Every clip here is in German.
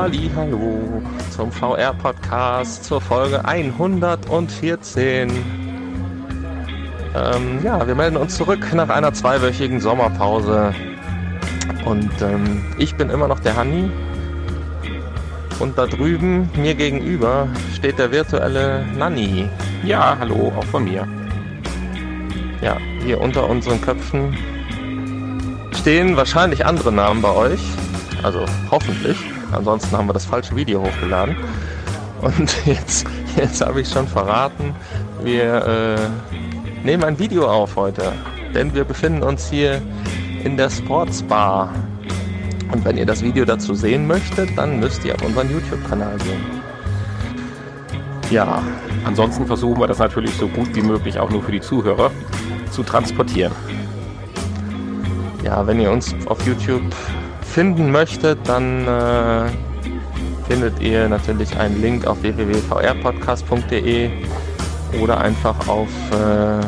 Ali, hallo zum VR-Podcast zur Folge 114. Ähm, ja, wir melden uns zurück nach einer zweiwöchigen Sommerpause. Und ähm, ich bin immer noch der Hanni. Und da drüben, mir gegenüber, steht der virtuelle Nanni. Ja, hallo, auch von mir. Ja, hier unter unseren Köpfen stehen wahrscheinlich andere Namen bei euch. Also hoffentlich. Ansonsten haben wir das falsche Video hochgeladen. Und jetzt, jetzt habe ich schon verraten, wir äh, nehmen ein Video auf heute. Denn wir befinden uns hier in der Sportsbar. Und wenn ihr das Video dazu sehen möchtet, dann müsst ihr auf unseren YouTube-Kanal gehen. Ja, ansonsten versuchen wir das natürlich so gut wie möglich auch nur für die Zuhörer zu transportieren. Ja, wenn ihr uns auf YouTube finden möchtet, dann äh, findet ihr natürlich einen Link auf www.vrpodcast.de oder einfach auf äh,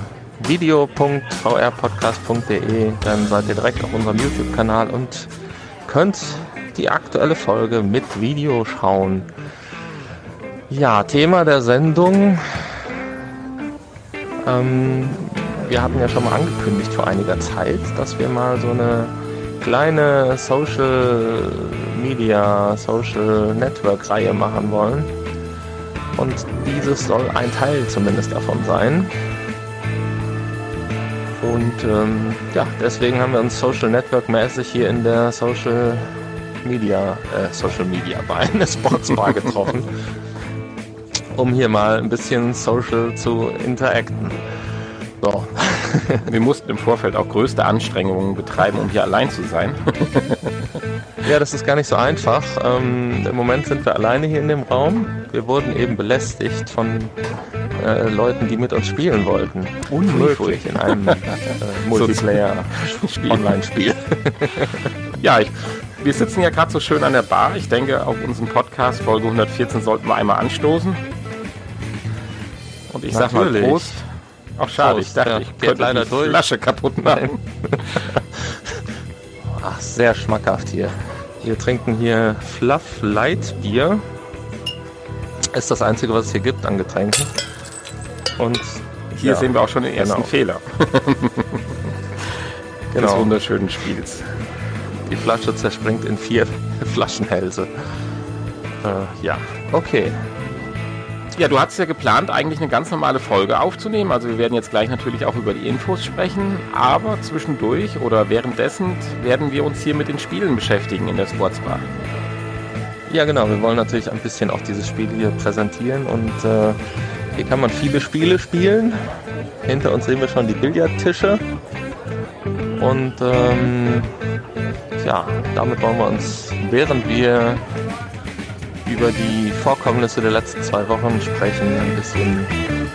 video.vrpodcast.de. Dann seid ihr direkt auf unserem YouTube-Kanal und könnt die aktuelle Folge mit Video schauen. Ja, Thema der Sendung. Ähm, wir hatten ja schon mal angekündigt vor einiger Zeit, dass wir mal so eine kleine Social Media, Social Network Reihe machen wollen. Und dieses soll ein Teil zumindest davon sein. Und ähm, ja, deswegen haben wir uns Social Network mäßig hier in der Social Media, äh, Social Media Bar, in der Sportsbar getroffen, um hier mal ein bisschen social zu interacten. So. Wir mussten im Vorfeld auch größte Anstrengungen betreiben, um hier allein zu sein. ja, das ist gar nicht so einfach. Ähm, Im Moment sind wir alleine hier in dem Raum. Wir wurden eben belästigt von äh, Leuten, die mit uns spielen wollten. Unmöglich in einem äh, Multiplayer-Online-Spiel. ja, ich, wir sitzen ja gerade so schön an der Bar. Ich denke, auf unserem Podcast Folge 114 sollten wir einmal anstoßen. Und ich Natürlich. sag mal Prost. Ach schade, Prost, ich dachte, ja, ich könnte leider die durch. Flasche kaputt machen. Ach, sehr schmackhaft hier. Wir trinken hier Fluff Light Bier. Ist das einzige, was es hier gibt an Getränken. Und hier ja, sehen wir auch schon den ersten genau. Fehler. genau. Des wunderschönen Spiels. Die Flasche zerspringt in vier Flaschenhälse. Äh, ja, okay. Ja, du hattest ja geplant, eigentlich eine ganz normale Folge aufzunehmen. Also wir werden jetzt gleich natürlich auch über die Infos sprechen, aber zwischendurch oder währenddessen werden wir uns hier mit den Spielen beschäftigen in der Sportsbar. Ja, genau. Wir wollen natürlich ein bisschen auch dieses Spiel hier präsentieren und äh, hier kann man viele Spiele spielen. Hinter uns sehen wir schon die Billardtische und ähm, ja, damit wollen wir uns, während wir über die Vorkommnisse der letzten zwei Wochen sprechen, ein bisschen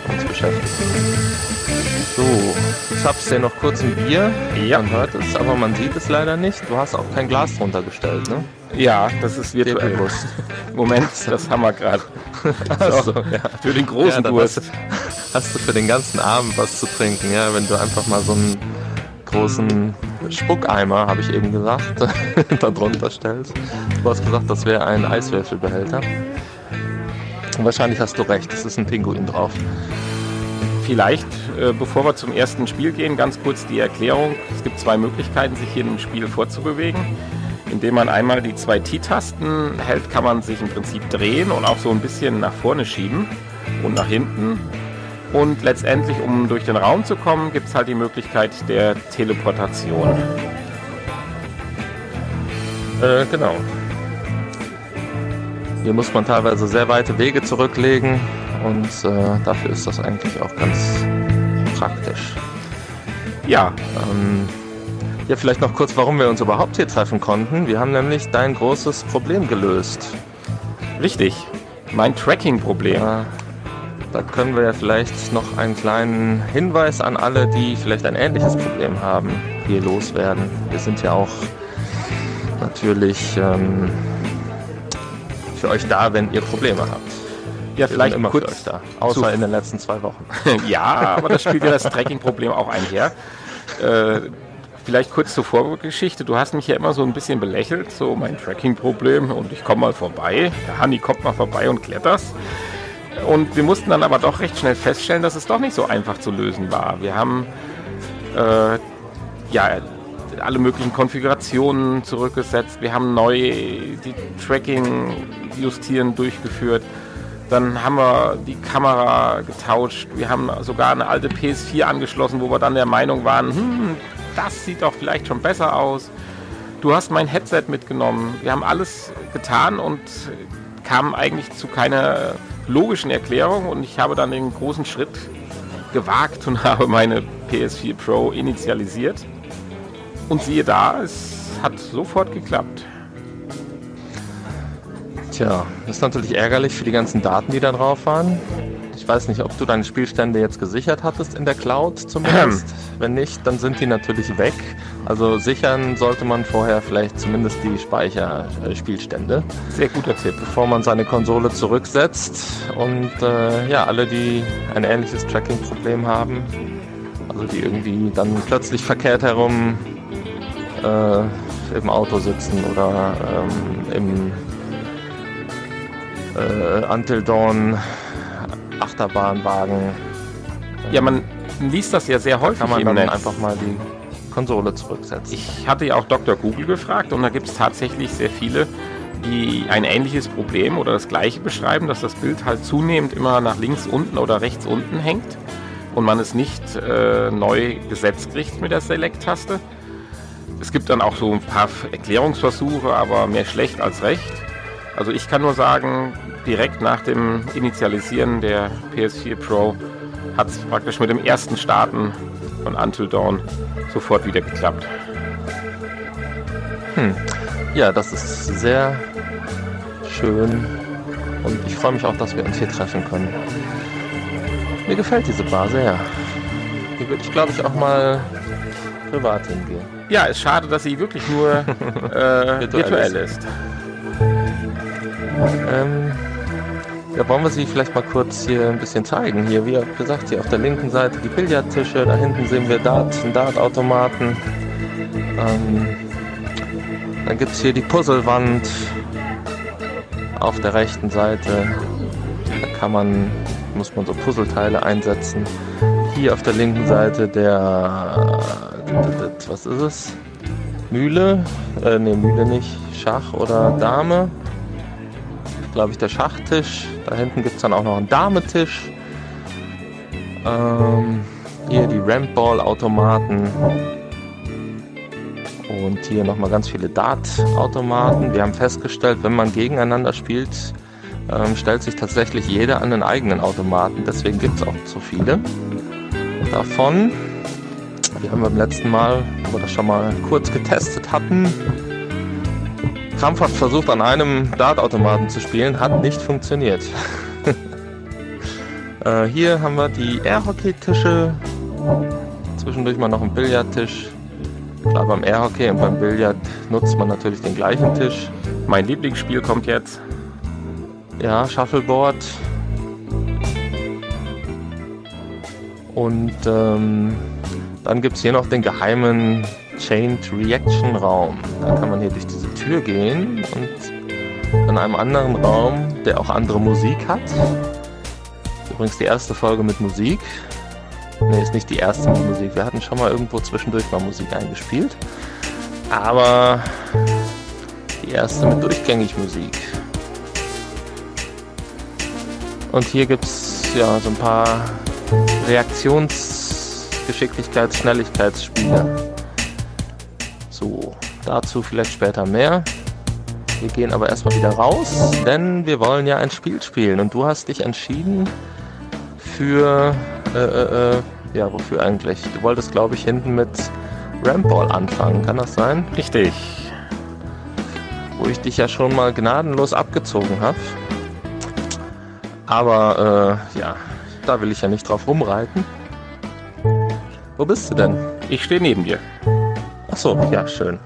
uns beschäftigen. So, ich hab's dir noch kurz ein Bier. Ja. Man hört es, aber man sieht es leider nicht. Du hast auch kein Glas drunter gestellt, ne? Ja, das ist virtuell. bewusst. Moment, das haben wir gerade. So, ja. Für den großen ja, Durst. Hast, hast du für den ganzen Abend was zu trinken, ja? Wenn du einfach mal so einen großen Spuckeimer, habe ich eben gesagt, darunter stellst. Du hast gesagt, das wäre ein Eiswürfelbehälter. Wahrscheinlich hast du recht, es ist ein Pinguin drauf. Vielleicht, äh, bevor wir zum ersten Spiel gehen, ganz kurz die Erklärung. Es gibt zwei Möglichkeiten, sich hier im Spiel vorzubewegen. Indem man einmal die zwei T-Tasten hält, kann man sich im Prinzip drehen und auch so ein bisschen nach vorne schieben und nach hinten. Und letztendlich, um durch den Raum zu kommen, gibt es halt die Möglichkeit der Teleportation. Äh, genau. Hier muss man teilweise sehr weite Wege zurücklegen und äh, dafür ist das eigentlich auch ganz praktisch. Ja. Ähm, ja, vielleicht noch kurz, warum wir uns überhaupt hier treffen konnten. Wir haben nämlich dein großes Problem gelöst. Richtig. Mein Tracking-Problem. Ja, da können wir ja vielleicht noch einen kleinen Hinweis an alle, die vielleicht ein ähnliches Problem haben, hier loswerden. Wir sind ja auch natürlich ähm, für euch da, wenn ihr Probleme habt. Ja, wir vielleicht immer kurz für euch da, außer in den letzten zwei Wochen. ja, aber das spielt ja das Tracking-Problem auch einher. Äh, vielleicht kurz zur Vorgeschichte. Du hast mich ja immer so ein bisschen belächelt, so mein Tracking-Problem und ich komme mal vorbei. Der Hanni kommt mal vorbei und kletterst. Und wir mussten dann aber doch recht schnell feststellen, dass es doch nicht so einfach zu lösen war. Wir haben äh, ja alle möglichen Konfigurationen zurückgesetzt. Wir haben neu die Tracking-Justieren durchgeführt. Dann haben wir die Kamera getauscht. Wir haben sogar eine alte PS4 angeschlossen, wo wir dann der Meinung waren, hm, das sieht doch vielleicht schon besser aus. Du hast mein Headset mitgenommen. Wir haben alles getan und kamen eigentlich zu keiner logischen Erklärung. Und ich habe dann den großen Schritt gewagt und habe meine PS4 Pro initialisiert. Und siehe da, es hat sofort geklappt. Tja, das ist natürlich ärgerlich für die ganzen Daten, die da drauf waren. Ich weiß nicht, ob du deine Spielstände jetzt gesichert hattest in der Cloud zumindest. Wenn nicht, dann sind die natürlich weg. Also sichern sollte man vorher vielleicht zumindest die Speicherspielstände. Sehr guter Tipp. Bevor man seine Konsole zurücksetzt. Und äh, ja, alle, die ein ähnliches Tracking-Problem haben, also die irgendwie dann plötzlich verkehrt herum äh, im Auto sitzen oder ähm, im äh, Until Dawn Achterbahnwagen. Ja, man liest das ja sehr häufig Kann man im dann Netz. einfach mal die Konsole zurücksetzen. Ich hatte ja auch Dr. Google gefragt und da gibt es tatsächlich sehr viele, die ein ähnliches Problem oder das gleiche beschreiben, dass das Bild halt zunehmend immer nach links unten oder rechts unten hängt und man es nicht äh, neu gesetzt kriegt mit der Select-Taste. Es gibt dann auch so ein paar Erklärungsversuche, aber mehr schlecht als recht. Also ich kann nur sagen, direkt nach dem Initialisieren der PS4 Pro hat es praktisch mit dem ersten Starten von Until Dawn sofort wieder geklappt. Hm. Ja, das ist sehr schön und ich freue mich auch, dass wir uns hier treffen können. Mir gefällt diese Bar sehr. Hier würde ich, glaube ich, auch mal privat hingehen. Ja, ist schade, dass sie wirklich nur äh, Virtuell virtuell ist. Ähm, ja, wollen wir sie vielleicht mal kurz hier ein bisschen zeigen. Hier, wie gesagt, hier auf der linken Seite die Billardtische, da hinten sehen wir Dart, Dartautomaten. Ähm, dann gibt es hier die Puzzlewand auf der rechten Seite. Da kann man, muss man so Puzzleteile einsetzen. Hier auf der linken Seite der, was ist es? Mühle? Äh, ne, Mühle nicht. Schach oder Dame glaube ich, der Schachtisch. Da hinten gibt es dann auch noch einen Dametisch. Ähm, hier die Rampball-Automaten. Und hier nochmal ganz viele Dart-Automaten. Wir haben festgestellt, wenn man gegeneinander spielt, ähm, stellt sich tatsächlich jeder an einen eigenen Automaten. Deswegen gibt es auch so viele davon. Wir haben beim letzten Mal, wo wir das schon mal kurz getestet hatten, krampfhaft versucht, an einem Dartautomaten zu spielen, hat nicht funktioniert. äh, hier haben wir die Airhockey-Tische. Zwischendurch mal noch einen Billardtisch. Klar, beim Airhockey und beim Billard nutzt man natürlich den gleichen Tisch. Mein Lieblingsspiel kommt jetzt. Ja, Shuffleboard. Und ähm, dann gibt es hier noch den geheimen Chained Reaction Raum. Da kann man hier durch diese Tür gehen und in einem anderen Raum, der auch andere Musik hat. Übrigens die erste Folge mit Musik. Ne, ist nicht die erste mit Musik. Wir hatten schon mal irgendwo zwischendurch mal Musik eingespielt. Aber die erste mit durchgängig Musik. Und hier gibt es ja so ein paar Reaktionsgeschicklichkeits-, Schnelligkeitsspiele. So, dazu vielleicht später mehr. Wir gehen aber erstmal wieder raus, denn wir wollen ja ein Spiel spielen. Und du hast dich entschieden für, äh, äh, äh, ja, wofür eigentlich? Du wolltest, glaube ich, hinten mit Rampball anfangen, kann das sein? Richtig. Wo ich dich ja schon mal gnadenlos abgezogen habe. Aber, äh, ja, da will ich ja nicht drauf rumreiten. Wo bist du denn? Ich stehe neben dir. Ach so, ja, schön.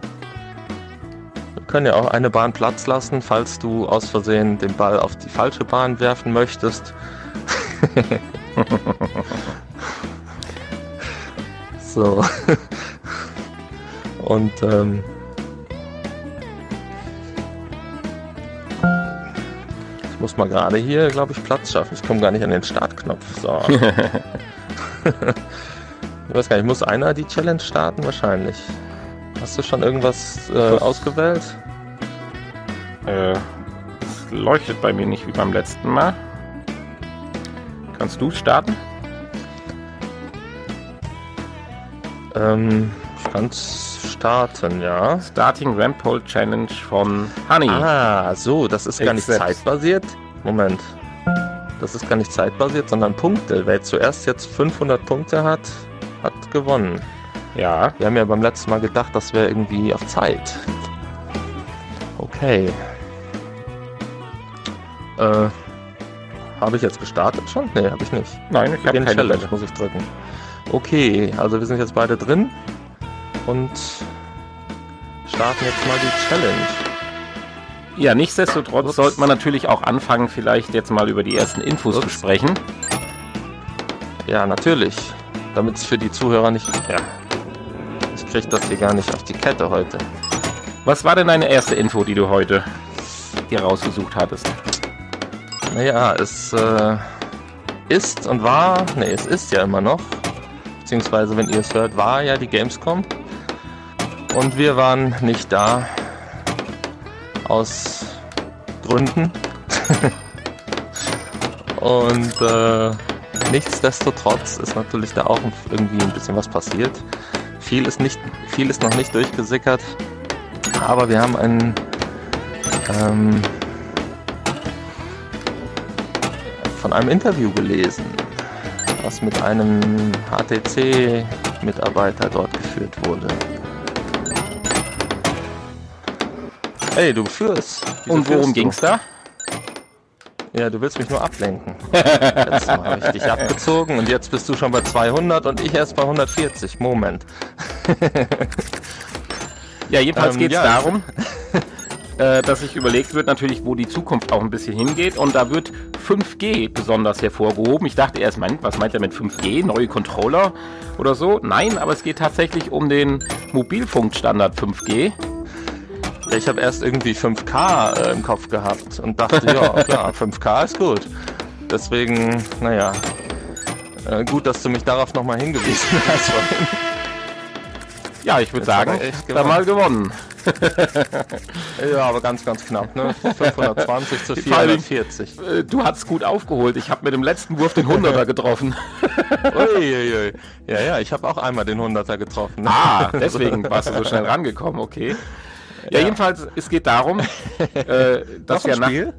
Wir können ja auch eine Bahn Platz lassen, falls du aus Versehen den Ball auf die falsche Bahn werfen möchtest. so. Und ähm, ich muss mal gerade hier, glaube ich, Platz schaffen. Ich komme gar nicht an den Startknopf. So. ich weiß gar nicht, muss einer die Challenge starten? Wahrscheinlich. Hast du schon irgendwas äh, ausgewählt? Äh, es leuchtet bei mir nicht wie beim letzten Mal. Kannst du starten? Ähm, ich kann starten, ja. Starting Rampole Challenge von Honey. Ah, so, das ist gar nicht Except. zeitbasiert. Moment. Das ist gar nicht zeitbasiert, sondern Punkte. Wer zuerst jetzt 500 Punkte hat, hat gewonnen. Ja, Wir haben ja beim letzten Mal gedacht, das wäre irgendwie auf Zeit. Okay. Äh, habe ich jetzt gestartet schon? Nee, habe ich nicht. nein, ich habe keine Challenge Bälle. muss ich drücken. Okay, also wir sind jetzt beide drin und starten jetzt mal die Challenge. Ja, nichtsdestotrotz Ups. sollte man natürlich auch anfangen, vielleicht jetzt mal über die ersten Infos zu Ups. sprechen. Ja, natürlich. Damit es für die Zuhörer nicht. Ja. Ich krieg das hier gar nicht auf die Kette heute. Was war denn deine erste Info, die du heute dir rausgesucht hattest? Naja, es äh, ist und war. Ne, es ist ja immer noch. Beziehungsweise, wenn ihr es hört, war ja die Gamescom. Und wir waren nicht da. Aus Gründen. und äh, nichtsdestotrotz ist natürlich da auch irgendwie ein bisschen was passiert. Viel ist, nicht, viel ist noch nicht durchgesickert. Aber wir haben einen ähm, von einem Interview gelesen, was mit einem HTC-Mitarbeiter dort geführt wurde. Hey, du führst. Wieso Und worum führst ging's da? Ja, du willst mich nur ablenken. Letztes Mal habe ich dich abgezogen und jetzt bist du schon bei 200 und ich erst bei 140. Moment. Ja, jedenfalls Ähm, geht es ja, darum, äh, dass sich überlegt wird natürlich, wo die Zukunft auch ein bisschen hingeht. Und da wird 5G besonders hervorgehoben. Ich dachte erst, mein, was meint er mit 5G? Neue Controller oder so? Nein, aber es geht tatsächlich um den Mobilfunkstandard 5G. Ja, ich habe erst irgendwie 5K äh, im Kopf gehabt und dachte, ja, klar, 5K ist gut. Deswegen, naja, äh, gut, dass du mich darauf nochmal hingewiesen hast. Ja, ich würde sagen, echt da mal gewonnen. ja, aber ganz, ganz knapp, ne? 520 zu Vor allem- 440. Äh, Du hast gut aufgeholt. Ich habe mit dem letzten Wurf den 100er getroffen. Uiuiui. Ja, ja, ich habe auch einmal den 100er getroffen. Ah, deswegen warst du so schnell rangekommen, okay. Ja, jedenfalls, es geht darum, äh, dass ja ein nach, Spiel?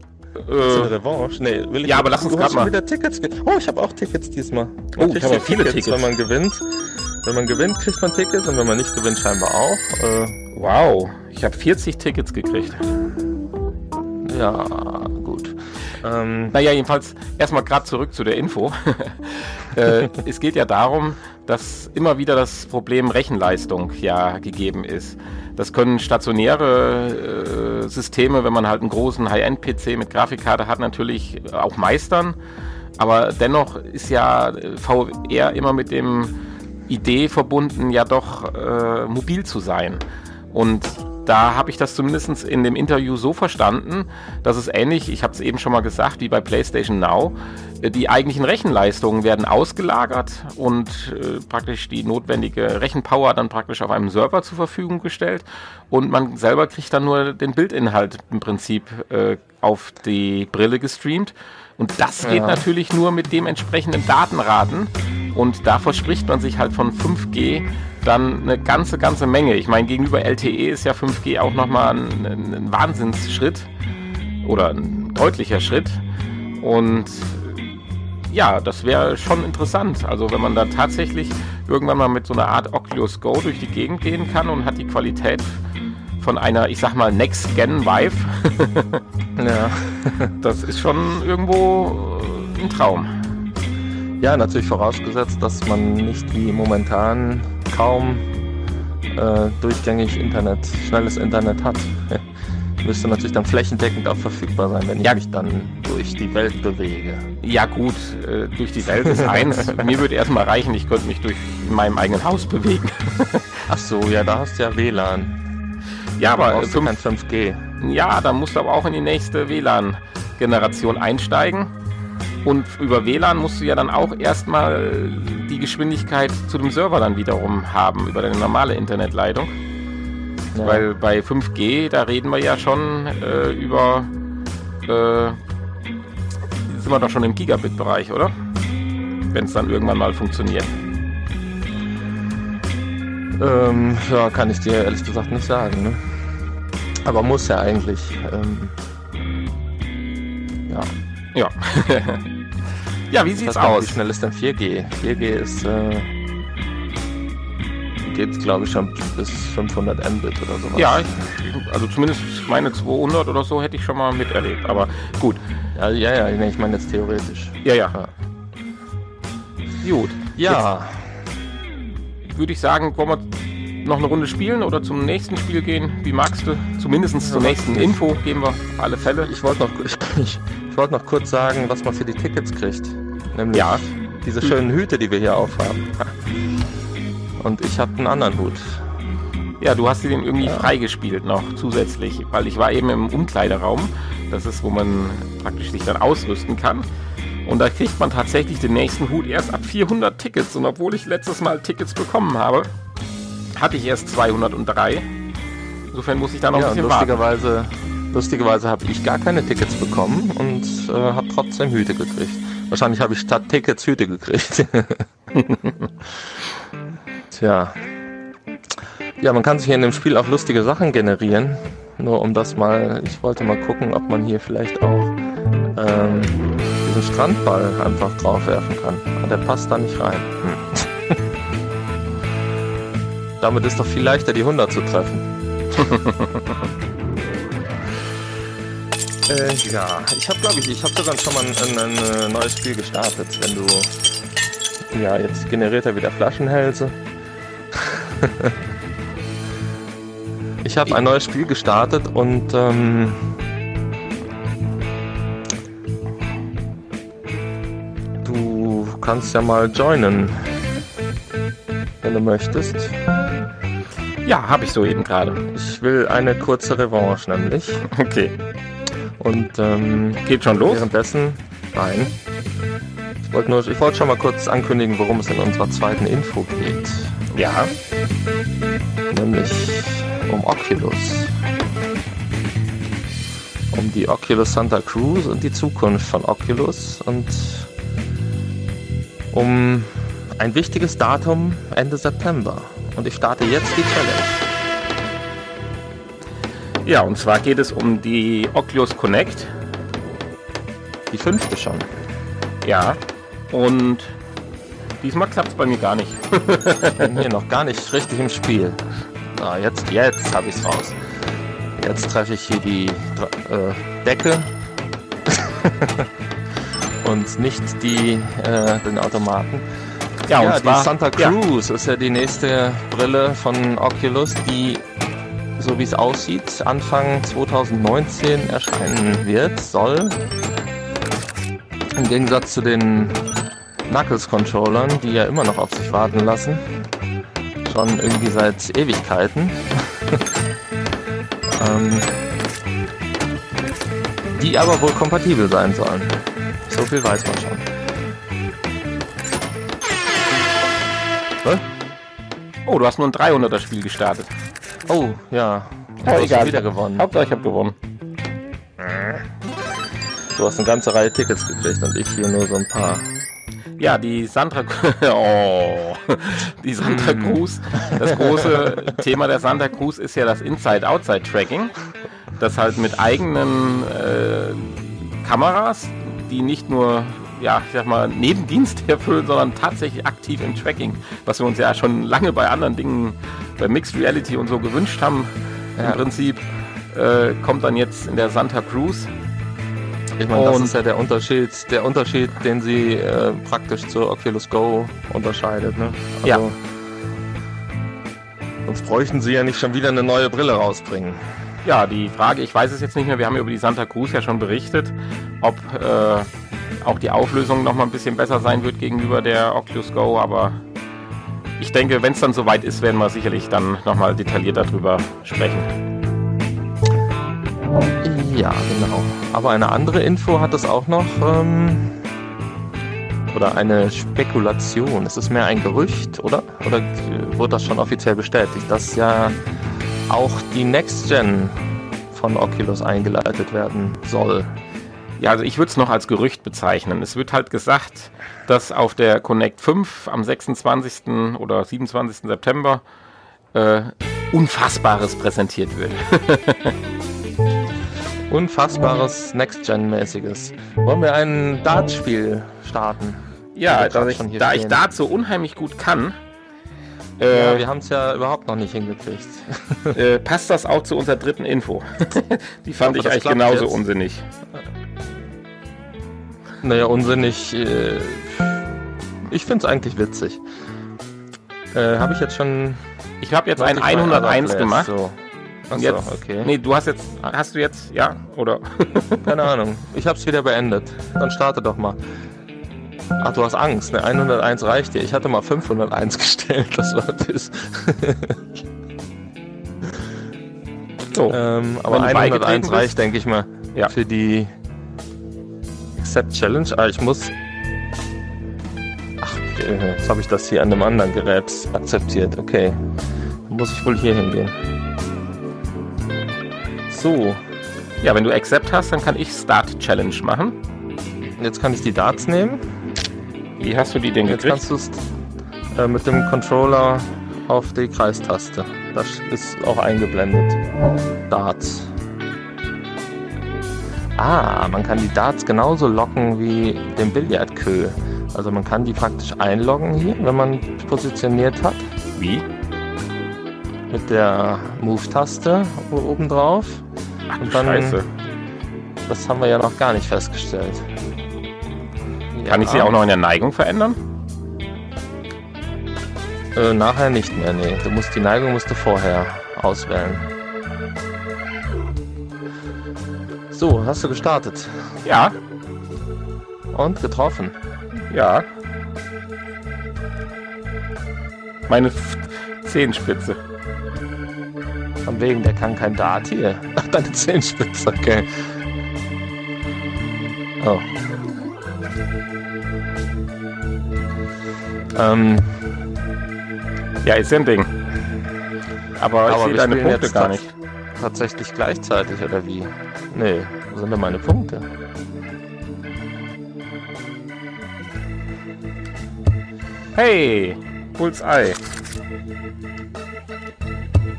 Äh, Revanche? Nee, will ich Ja, aber lass uns schon mal- wieder Tickets. Oh, ich habe auch Tickets diesmal. Man Oh, ich habe viele Tickets. Wenn man gewinnt. Wenn man gewinnt, kriegt man Tickets und wenn man nicht gewinnt, scheinbar auch. Äh, wow, ich habe 40 Tickets gekriegt. ja, gut. Ähm, Naja, jedenfalls erstmal gerade zurück zu der Info. äh, es geht ja darum, dass immer wieder das Problem Rechenleistung ja gegeben ist. Das können stationäre äh, Systeme, wenn man halt einen großen High-End-PC mit Grafikkarte hat, natürlich auch meistern. Aber dennoch ist ja äh, VR immer mit dem Idee verbunden, ja doch äh, mobil zu sein. Und da habe ich das zumindest in dem Interview so verstanden, dass es ähnlich, ich habe es eben schon mal gesagt, wie bei PlayStation Now, äh, die eigentlichen Rechenleistungen werden ausgelagert und äh, praktisch die notwendige Rechenpower dann praktisch auf einem Server zur Verfügung gestellt und man selber kriegt dann nur den Bildinhalt im Prinzip äh, auf die Brille gestreamt. Und das geht Ja. natürlich nur mit dem entsprechenden Datenraten. Und da verspricht man sich halt von 5G dann eine ganze, ganze Menge. Ich meine, gegenüber LTE ist ja 5G auch nochmal ein, ein, ein Wahnsinnsschritt oder ein deutlicher Schritt. Und ja, das wäre schon interessant. Also wenn man da tatsächlich irgendwann mal mit so einer Art Oculus Go durch die Gegend gehen kann und hat die Qualität von einer, ich sag mal, Next-Gen Vive, ja. das ist schon irgendwo äh, ein Traum. ja, natürlich vorausgesetzt, dass man nicht wie momentan kaum äh, durchgängig Internet, schnelles Internet hat. Müsste natürlich dann flächendeckend auch verfügbar sein, wenn ich Ja. mich dann durch die Welt bewege. Ja gut, äh, durch die Welt ist eins. Mir würde erstmal reichen, ich könnte mich durch in meinem eigenen Haus bewegen. Ach so, ja, da hast du ja WLAN. Ja, aber brauchst du fünf, kein 5G. ja, da musst du aber auch in die nächste WLAN-Generation einsteigen. Und über WLAN musst du ja dann auch erstmal die Geschwindigkeit zu dem Server dann wiederum haben, über deine normale Internetleitung. Ja. Weil bei 5G, da reden wir ja schon äh, über, äh, sind wir doch schon im Gigabit-Bereich, oder? Wenn es dann irgendwann mal funktioniert. Ähm, ja, kann ich dir ehrlich gesagt nicht sagen. Ne? Aber muss ja eigentlich. Ähm, ja. Ja. ja, wie sieht's nicht, aus? Wie schnell ist denn 4G? 4G ist. Äh, geht, glaube ich, schon bis 500 Mbit oder sowas. Ja, ich, also zumindest meine 200 oder so hätte ich schon mal miterlebt. Aber gut. Ja, ja, ja ich meine jetzt theoretisch. Ja, ja. Ja. Gut. Ja, Würde ich sagen, wollen wir noch eine Runde spielen oder zum nächsten Spiel gehen? Wie magst du? Zumindest zur Ja, nächsten Info geben wir auf alle Fälle. ich wollte noch, ich, ich, ich wollte noch kurz sagen, was man für die Tickets kriegt. Nämlich Ja. diese schönen Hüte, die wir hier aufhaben. Und ich habe einen anderen Hut. Ja, du hast sie den irgendwie freigespielt noch zusätzlich, weil ich war eben im Umkleideraum. Das ist, wo man praktisch sich dann ausrüsten kann. Und da kriegt man tatsächlich den nächsten Hut erst ab 400 Tickets. Und obwohl ich letztes Mal Tickets bekommen habe, hatte ich erst 203. Insofern muss ich da noch Ja, ein bisschen warten. lustigerweise, lustigerweise habe ich gar keine Tickets bekommen und äh, habe trotzdem Hüte gekriegt. Wahrscheinlich habe ich statt Tickets Hüte gekriegt. Tja. Ja, man kann sich hier in dem Spiel auch lustige Sachen generieren. Nur um das mal, ich wollte mal gucken, ob man hier vielleicht auch ähm, diesen Strandball einfach draufwerfen kann. Aber der passt da nicht rein. Hm. Damit ist doch viel leichter, die 100 zu treffen. Äh, ja, ich habe glaube ich, ich habe sogar schon mal ein, ein, ein äh, neues Spiel gestartet. Wenn du, ja, jetzt generiert er wieder Flaschenhälse. ich habe ein neues Spiel gestartet und ähm, kannst ja mal joinen, wenn du möchtest. Ja, habe ich so eben gerade. Ich will eine kurze Revanche nämlich. Okay. Und ähm, Geht schon los? währenddessen, nein. Ich wollte nur, ich wollte schon mal kurz ankündigen, worum es in unserer zweiten Info geht. Ja. Nämlich um Oculus. Um die Oculus Santa Cruz und die Zukunft von Oculus und um ein wichtiges Datum Ende September. Und ich starte jetzt die Challenge. Ja, und zwar geht es um die Oculus Connect. Die fünfte schon. Ja. Und diesmal klappt es bei mir gar nicht. bin hier noch gar nicht richtig im Spiel. Ah, jetzt, jetzt habe ich es raus. Jetzt treffe ich hier die äh, Decke und nicht die, äh, den Automaten. Ja, und Ja, zwar, die Santa ja, Cruz ist ja die nächste Brille von Oculus, die, so wie es aussieht, Anfang 2019 erscheinen wird, soll. Im Gegensatz zu den Knuckles-Controllern, die ja immer noch auf sich warten lassen. Schon irgendwie seit Ewigkeiten. ähm, die aber wohl kompatibel sein sollen. So viel weiß man schon. Hä? Oh, du hast nur ein 300er Spiel gestartet. Oh, ja. Du Oh, egal. wieder gewonnen. Hauptsache, ich habe gewonnen. Du hast eine ganze Reihe Tickets gekriegt und ich hier nur so ein paar. Ja, die Sandra, oh, die Santa Cruz. Das große Thema der Santa Cruz ist ja das Inside-Outside-Tracking. Das halt mit eigenen äh, Kameras, die nicht nur, ja, ich sag mal, Nebendienst erfüllen, sondern tatsächlich aktiv im Tracking. Was wir uns ja schon lange bei anderen Dingen, bei Mixed Reality und so gewünscht haben. Ja. Im Prinzip äh, kommt dann jetzt in der Santa Cruz. Ich meine, das ist ja der Unterschied, der Unterschied, den sie äh, praktisch zur Oculus Go unterscheidet. Ne? Also, Ja. Sonst bräuchten sie ja nicht schon wieder eine neue Brille rausbringen. Ja, die Frage, ich weiß es jetzt nicht mehr, wir haben über die Santa Cruz ja schon berichtet, ob äh, auch die Auflösung noch mal ein bisschen besser sein wird gegenüber der Oculus Go, aber ich denke, wenn es dann soweit ist, werden wir sicherlich dann nochmal detailliert darüber sprechen. Ja, genau. Aber eine andere Info hat es auch noch. Ähm, oder eine Spekulation. Es ist mehr ein Gerücht, oder? Oder wurde das schon offiziell bestätigt, dass ja auch die Next Gen von Oculus eingeleitet werden soll? Ja, also ich würde es noch als Gerücht bezeichnen. Es wird halt gesagt, dass auf der Connect 5 am 26. oder 27. September äh, Unfassbares präsentiert wird. Unfassbares Next-Gen-mäßiges. Wollen wir ein Dartspiel starten? Ja, da ich, da ich Dart so unheimlich gut kann, äh, ja, wir haben es ja überhaupt noch nicht hingekriegt. Äh, passt das auch zu unserer dritten Info? Die fand ich, ich eigentlich genauso jetzt. unsinnig. Naja, unsinnig. Äh, ich finde es eigentlich witzig. Äh, habe ich jetzt schon. Ich habe jetzt ein 101 gemacht. So. Achso, jetzt, okay. Nee, du hast jetzt, hast du jetzt, ja, oder? Keine Ahnung. Ich habe es wieder beendet. Dann starte doch mal. Ach, du hast Angst, ne? 101 reicht dir. Ich hatte mal 501 gestellt, das war das. so, ähm, aber 101 reicht, denke ich mal, ja. für die Accept Challenge. Ah, ich muss. Ach, jetzt habe ich das hier an einem anderen Gerät akzeptiert. Okay. Dann muss ich wohl hier hingehen. So. Ja, wenn du Accept hast, dann kann ich Start Challenge machen. Jetzt kann ich die Darts nehmen. Wie hast du die denn gekriegt? Jetzt kannst du es äh, mit dem Controller auf die Kreistaste. Das ist auch eingeblendet. Darts. Ah, man kann die Darts genauso locken wie den Billardkö. Also man kann die praktisch einloggen hier, wenn man positioniert hat. Wie? Mit der Move-Taste oben drauf. Ach, Und dann, Scheiße. Das haben wir ja noch gar nicht festgestellt. Kann ich sie auch noch in der Neigung verändern? Äh, nachher nicht mehr, nee. Du musst die Neigung musst du vorher auswählen. So, hast du gestartet? Ja. Und getroffen? Ja. Meine Zehenspitze. Von wegen, der kann kein Dart hier. Ach, deine Zehenspitze, okay. Oh. Ähm, ja, ist ja ein Ding. Aber, Aber ich sehe deine Punkte gar nicht. Tatsächlich gleichzeitig, oder wie? Nee, wo sind denn meine Punkte? Hey, Bullseye.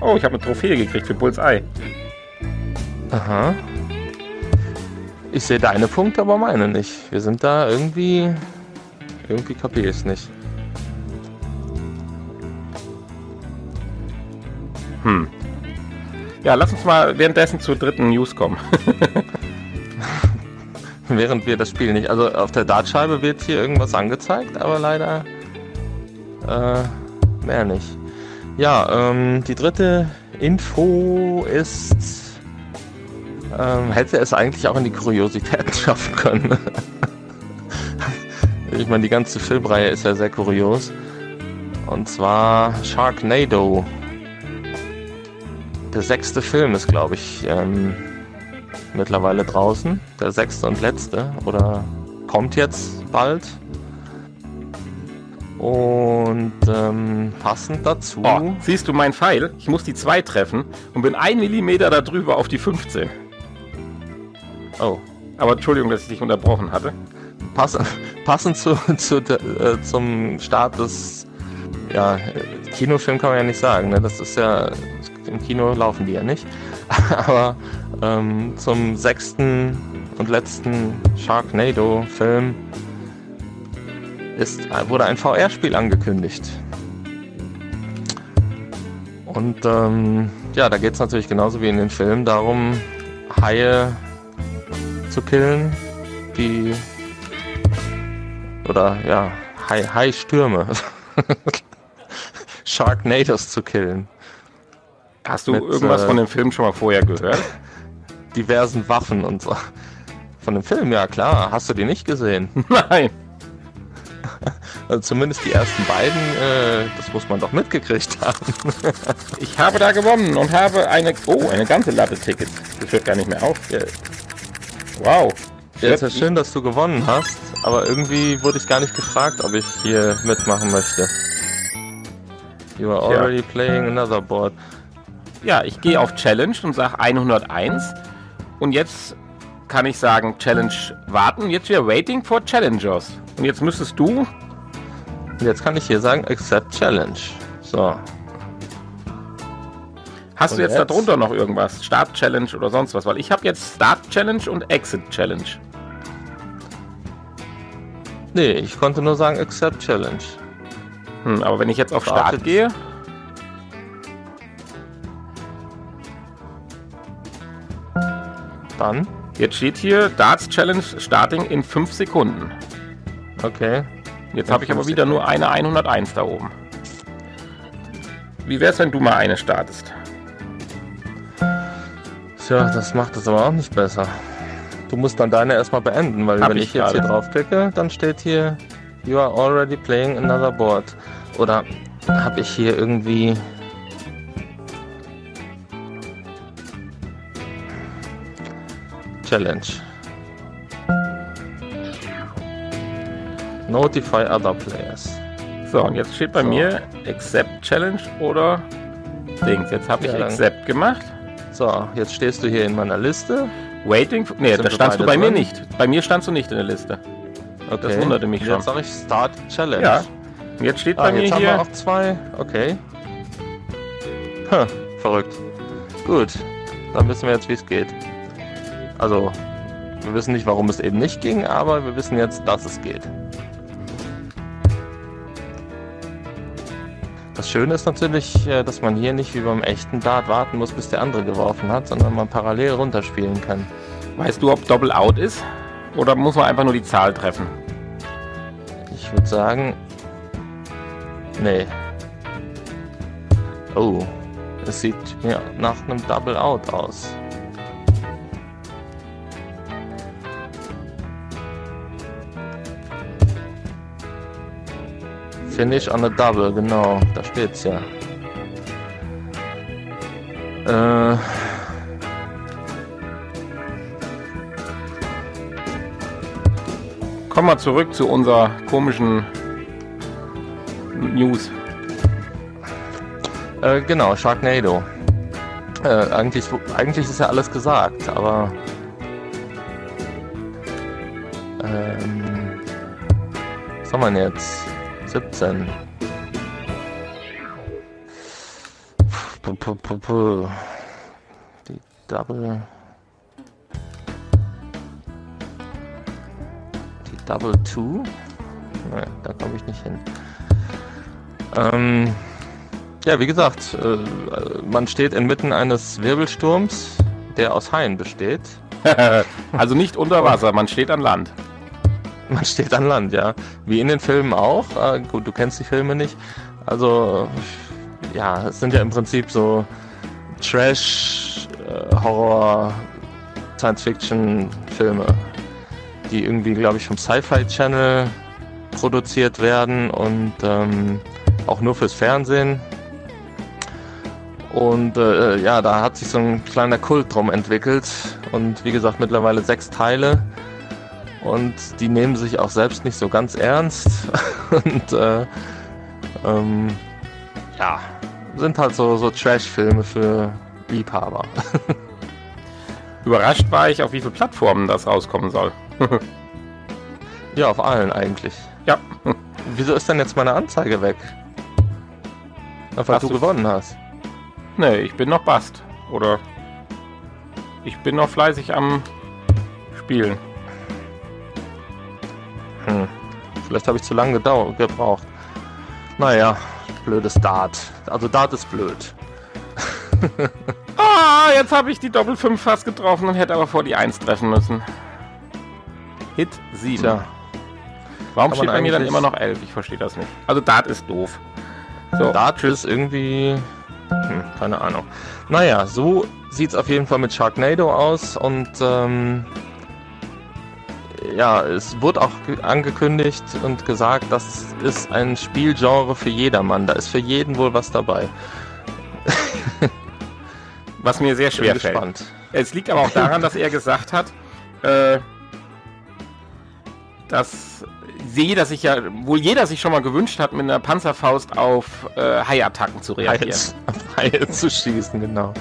Oh, ich habe eine Trophäe gekriegt für Bullseye. Aha. Ich sehe deine Punkte, aber meine nicht. Wir sind da irgendwie... Irgendwie kapiere ich es nicht. Hm. Ja, lass uns mal währenddessen zur dritten News kommen. Während wir das Spiel nicht. Also auf der Dartscheibe wird hier irgendwas angezeigt, aber leider äh, mehr nicht. Ja, ähm, die dritte Info ist. Ähm, hätte es eigentlich auch in die Kuriositäten schaffen können. ich meine, die ganze Filmreihe ist ja sehr kurios. Und zwar Sharknado der sechste Film ist, glaube ich, ähm, mittlerweile draußen. Der sechste und letzte. Oder kommt jetzt bald. Und ähm, passend dazu. Oh, siehst du meinen Pfeil? Ich muss die 2 treffen und bin ein Millimeter darüber auf die 15. Oh. Aber Entschuldigung, dass ich dich unterbrochen hatte. Pass, passend zu, zu, äh, zum Start des ja, Kinofilm kann man ja nicht sagen. Ne? Das ist ja im Kino laufen die ja nicht. Aber ähm, zum sechsten und letzten Sharknado-Film ist, wurde ein VR-Spiel angekündigt. Und ähm, ja, da geht es natürlich genauso wie in den Filmen darum, Haie zu killen, die oder ja, Hai-Stürme. Sharknados zu killen. Hast du mit, irgendwas äh, von dem Film schon mal vorher gehört? Diversen Waffen und so. Von dem Film, ja klar. Hast du die nicht gesehen? Nein. also zumindest die ersten beiden, äh, das muss man doch mitgekriegt haben. ich habe da gewonnen und habe eine, oh, eine ganze Latte Tickets. Das hört gar nicht mehr auf. Wow. Ja, ist ja schön, dass du gewonnen hast, aber irgendwie wurde ich gar nicht gefragt, ob ich hier mitmachen möchte. You are already ja. playing another board. Ja, ich gehe auf Challenge und sage 101 und jetzt kann ich sagen Challenge warten. Jetzt wieder Waiting for Challengers. Und jetzt müsstest du. Jetzt kann ich hier sagen Accept Challenge. So. Hast und du jetzt, jetzt darunter noch irgendwas? Start Challenge oder sonst was? Weil ich habe jetzt Start Challenge und Exit Challenge. Nee, ich konnte nur sagen Accept Challenge. Hm, aber wenn ich jetzt auf Start, Start gehe. Dann? Jetzt steht hier Darts Challenge starting in 5 Sekunden. Okay. Jetzt habe ich aber wieder nur eine 101 da oben. Wie wäre es, wenn du mal eine startest? Tja, das macht es aber auch nicht besser. Du musst dann deine erstmal beenden, weil Hab wenn ich, ich jetzt hier drauf klicke, dann steht hier You are already playing another board. Oder habe ich hier irgendwie Challenge. Notify other players. So, und jetzt steht bei so. mir Accept Challenge oder Dings. Jetzt habe ich ja, Accept gemacht. So, jetzt stehst du hier in meiner Liste. Waiting. For, nee, da standst du bei drin? mir nicht. Bei mir standst du nicht in der Liste. Okay. Das wunderte mich schon. Jetzt sage ich Start Challenge. Ja. Jetzt steht ah, bei mir jetzt hier. Haben wir auch zwei. Okay. Hm, verrückt. Gut. Dann wissen wir jetzt, wie es geht. Also, wir wissen nicht, warum es eben nicht ging, aber wir wissen jetzt, dass es geht. Das Schöne ist natürlich, äh, dass man hier nicht wie beim echten Dart warten muss, bis der andere geworfen hat, sondern man parallel runterspielen kann. Weißt du, ob Double Out ist? Oder muss man einfach nur die Zahl treffen? Ich würde sagen. Nee. Oh. Es sieht ja nach einem Double Out aus. Finish on a Double, genau, da steht's ja. Äh. Kommen wir zurück zu unserer komischen News. Äh, genau, Sharknado. Äh, eigentlich, eigentlich ist ja alles gesagt, aber. Ähm, was wir denn jetzt? 17. Die Double. Die Double 2? Naja, da komme ich nicht hin. Ähm, ja, wie gesagt, äh, man steht inmitten eines Wirbelsturms, der aus Haien besteht. also nicht unter Wasser, man steht an Land. Man steht an Land, ja. Wie in den Filmen auch. Äh, gut, du kennst die Filme nicht. Also, ja, es sind ja im Prinzip so Trash, äh, Horror, Science-Fiction-Filme, die irgendwie, glaube ich, vom Sci-Fi Channel produziert werden und ähm, auch nur fürs Fernsehen. Und äh, ja, da hat sich so ein kleiner Kult drum entwickelt. Und wie gesagt, mittlerweile sechs Teile und die nehmen sich auch selbst nicht so ganz ernst und äh, ähm, ja, sind halt so, so Trash-Filme für Liebhaber. Überrascht war ich, auf wie viele Plattformen das rauskommen soll. ja, auf allen eigentlich. Ja. Wieso ist denn jetzt meine Anzeige weg? Weil du, du gewonnen hast. Nee, ich bin noch Bast. Oder ich bin noch fleißig am Spielen. Hm. Vielleicht habe ich zu lange gebraucht. Naja, blödes Dart. Also Dart ist blöd. ah, jetzt habe ich die Doppel 5 fast getroffen und hätte aber vor die 1 treffen müssen. Hit 7. Tja. Warum steht bei mir dann immer noch 11? Ich verstehe das nicht. Also Dart ist doof. So, Dart ist irgendwie... Hm, keine Ahnung. Naja, so sieht es auf jeden Fall mit Sharknado aus und ähm, ja, es wurde auch angekündigt und gesagt, das ist ein Spielgenre für jedermann. Da ist für jeden wohl was dabei. was mir sehr schwer fällt. Gespannt. Es liegt aber auch daran, dass er gesagt hat, äh, dass jeder sich ja, wohl jeder sich schon mal gewünscht hat, mit einer Panzerfaust auf äh, Haiattacken zu reagieren. Auf Haie zu schießen, genau.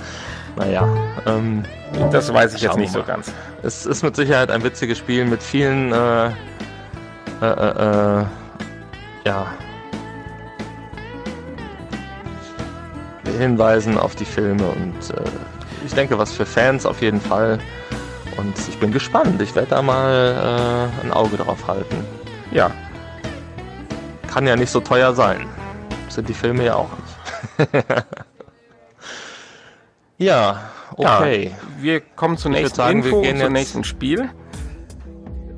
Naja, ähm, das weiß ich jetzt nicht so ganz. Es ist mit Sicherheit ein witziges Spiel mit vielen, äh, äh, äh, äh ja, Hinweisen auf die Filme und äh, ich denke, was für Fans auf jeden Fall. Und ich bin gespannt. Ich werde da mal äh, ein Auge drauf halten. Ja. Kann ja nicht so teuer sein. Sind die Filme ja auch nicht. ja, okay. Ja, wir kommen zur nächsten sagen, Info wir gehen zum nächsten Spiel.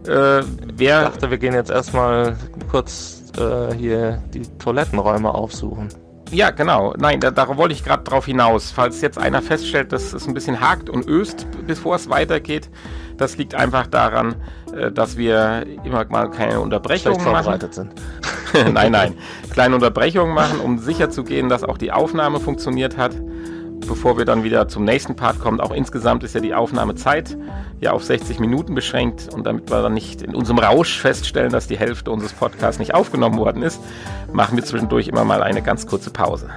Äh, wer ich dachte, wir gehen jetzt erstmal kurz äh, hier die Toilettenräume aufsuchen. Ja, genau. Nein, da, darauf wollte ich gerade drauf hinaus. Falls jetzt einer feststellt, dass es ein bisschen hakt und öst, bevor es weitergeht, das liegt einfach daran, äh, dass wir immer mal keine Unterbrechungen machen. Sind. nein, nein. Kleine Unterbrechungen machen, um sicher zu gehen, dass auch die Aufnahme funktioniert hat bevor wir dann wieder zum nächsten Part kommen. Auch insgesamt ist ja die Aufnahmezeit ja auf 60 Minuten beschränkt und damit wir dann nicht in unserem Rausch feststellen, dass die Hälfte unseres Podcasts nicht aufgenommen worden ist, machen wir zwischendurch immer mal eine ganz kurze Pause.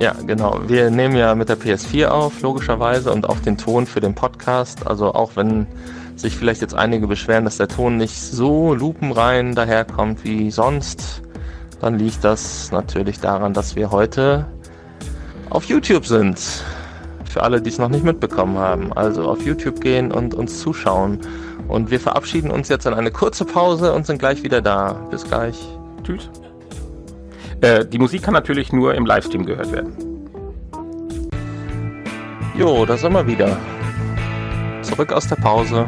Ja, genau. Wir nehmen ja mit der PS4 auf, logischerweise, und auch den Ton für den Podcast. Also auch wenn sich vielleicht jetzt einige beschweren, dass der Ton nicht so lupenrein daherkommt wie sonst, dann liegt das natürlich daran, dass wir heute auf YouTube sind. Für alle, die es noch nicht mitbekommen haben. Also auf YouTube gehen und uns zuschauen. Und wir verabschieden uns jetzt in eine kurze Pause und sind gleich wieder da. Bis gleich. Tschüss. Äh, die Musik kann natürlich nur im Livestream gehört werden. Jo, da sind wir wieder. Zurück aus der Pause.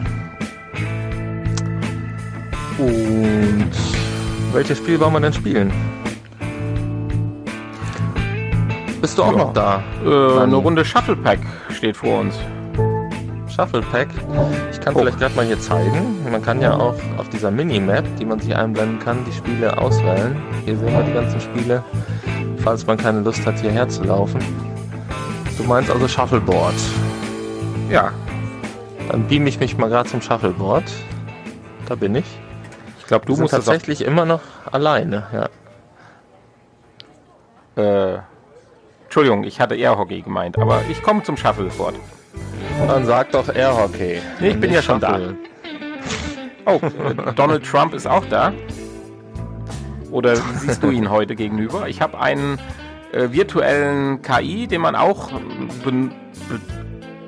Und welches Spiel wollen wir denn spielen? Bist du auch ja. noch da? Äh, eine Runde Shuffle Pack steht vor uns. Shuffle Pack. Ich kann oh. vielleicht gerade mal hier zeigen. Man kann ja auch auf dieser Minimap, die man sich einblenden kann, die Spiele auswählen. Hier sehen wir die ganzen Spiele, falls man keine Lust hat, hierher zu laufen. Du meinst also Shuffleboard? Ja. Dann beam ich mich mal gerade zum Shuffleboard. Da bin ich. Ich glaube, du musst tatsächlich immer noch alleine, ja. Äh, Entschuldigung, ich hatte Airhockey gemeint, aber ich komme zum Shuffleboard. Dann sag doch Airhockey. Nee, ich bin ja schon Shuffle. da. Oh, äh, Donald Trump ist auch da. Oder siehst du ihn heute gegenüber? Ich habe einen äh, virtuellen KI, den man auch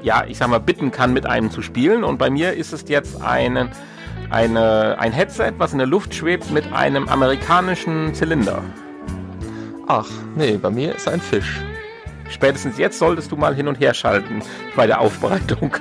ja, ich sag mal, bitten kann, mit einem zu spielen. Und bei mir ist es jetzt einen, eine, ein Headset, was in der Luft schwebt mit einem amerikanischen Zylinder. Ach, nee, bei mir ist ein Fisch. Spätestens jetzt solltest du mal hin und her schalten bei der Aufbereitung.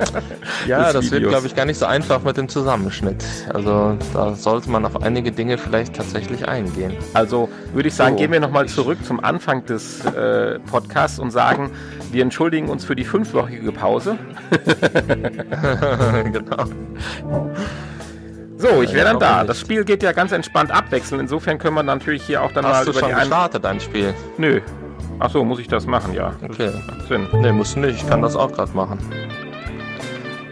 ja, das Videos. wird, glaube ich, gar nicht so einfach mit dem Zusammenschnitt. Also da sollte man auf einige Dinge vielleicht tatsächlich eingehen. Also würde ich sagen, so, gehen wir nochmal zurück zum Anfang des äh, Podcasts und sagen, wir entschuldigen uns für die fünfwöchige Pause. genau. So, ich wäre dann da. Das Spiel geht ja ganz entspannt abwechseln. Insofern können wir natürlich hier auch dann Hast mal du über schon die gestartet, ein Spiel? Nö, Ach so, muss ich das machen, ja. Okay. Sinn. Ne, muss nicht. Ich kann das auch gerade machen.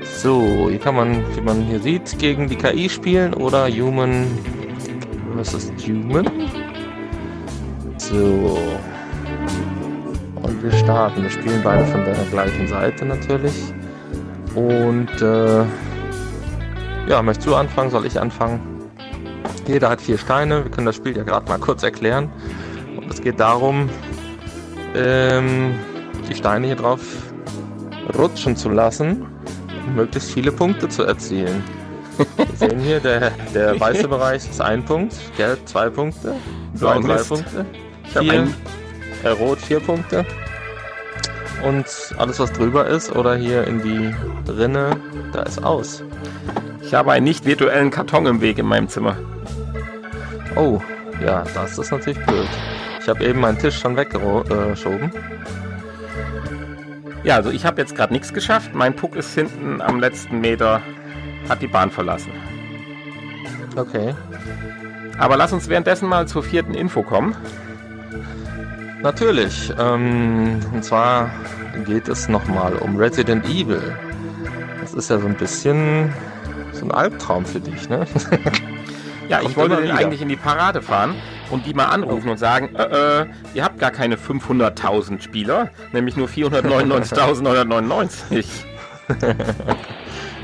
So, hier kann man, wie man hier sieht, gegen die KI spielen oder Human Was ist Human. So. Und wir starten. Wir spielen beide von der gleichen Seite natürlich. Und äh, ja, möchtest du anfangen? Soll ich anfangen? Jeder hat vier Steine. Wir können das Spiel ja gerade mal kurz erklären. Und es geht darum, ähm, die Steine hier drauf rutschen zu lassen, um möglichst viele Punkte zu erzielen. Wir sehen hier, der, der weiße Bereich ist ein Punkt, gelb zwei Punkte, blau drei Punkte, vier, äh, rot vier Punkte. Und alles, was drüber ist oder hier in die Rinne, da ist aus. Ich habe einen nicht virtuellen Karton im Weg in meinem Zimmer. Oh, ja, das ist natürlich blöd. Ich habe eben meinen Tisch schon weggeschoben. Ja, also ich habe jetzt gerade nichts geschafft. Mein Puck ist hinten am letzten Meter hat die Bahn verlassen. Okay. Aber lass uns währenddessen mal zur vierten Info kommen. Natürlich. Ähm, und zwar geht es nochmal um Resident Evil. Das ist ja so ein bisschen so ein Albtraum für dich, ne? Ja, ich wollte den wieder. eigentlich in die Parade fahren und die mal anrufen und sagen, äh, äh, ihr habt gar keine 500.000 Spieler, nämlich nur 499.999.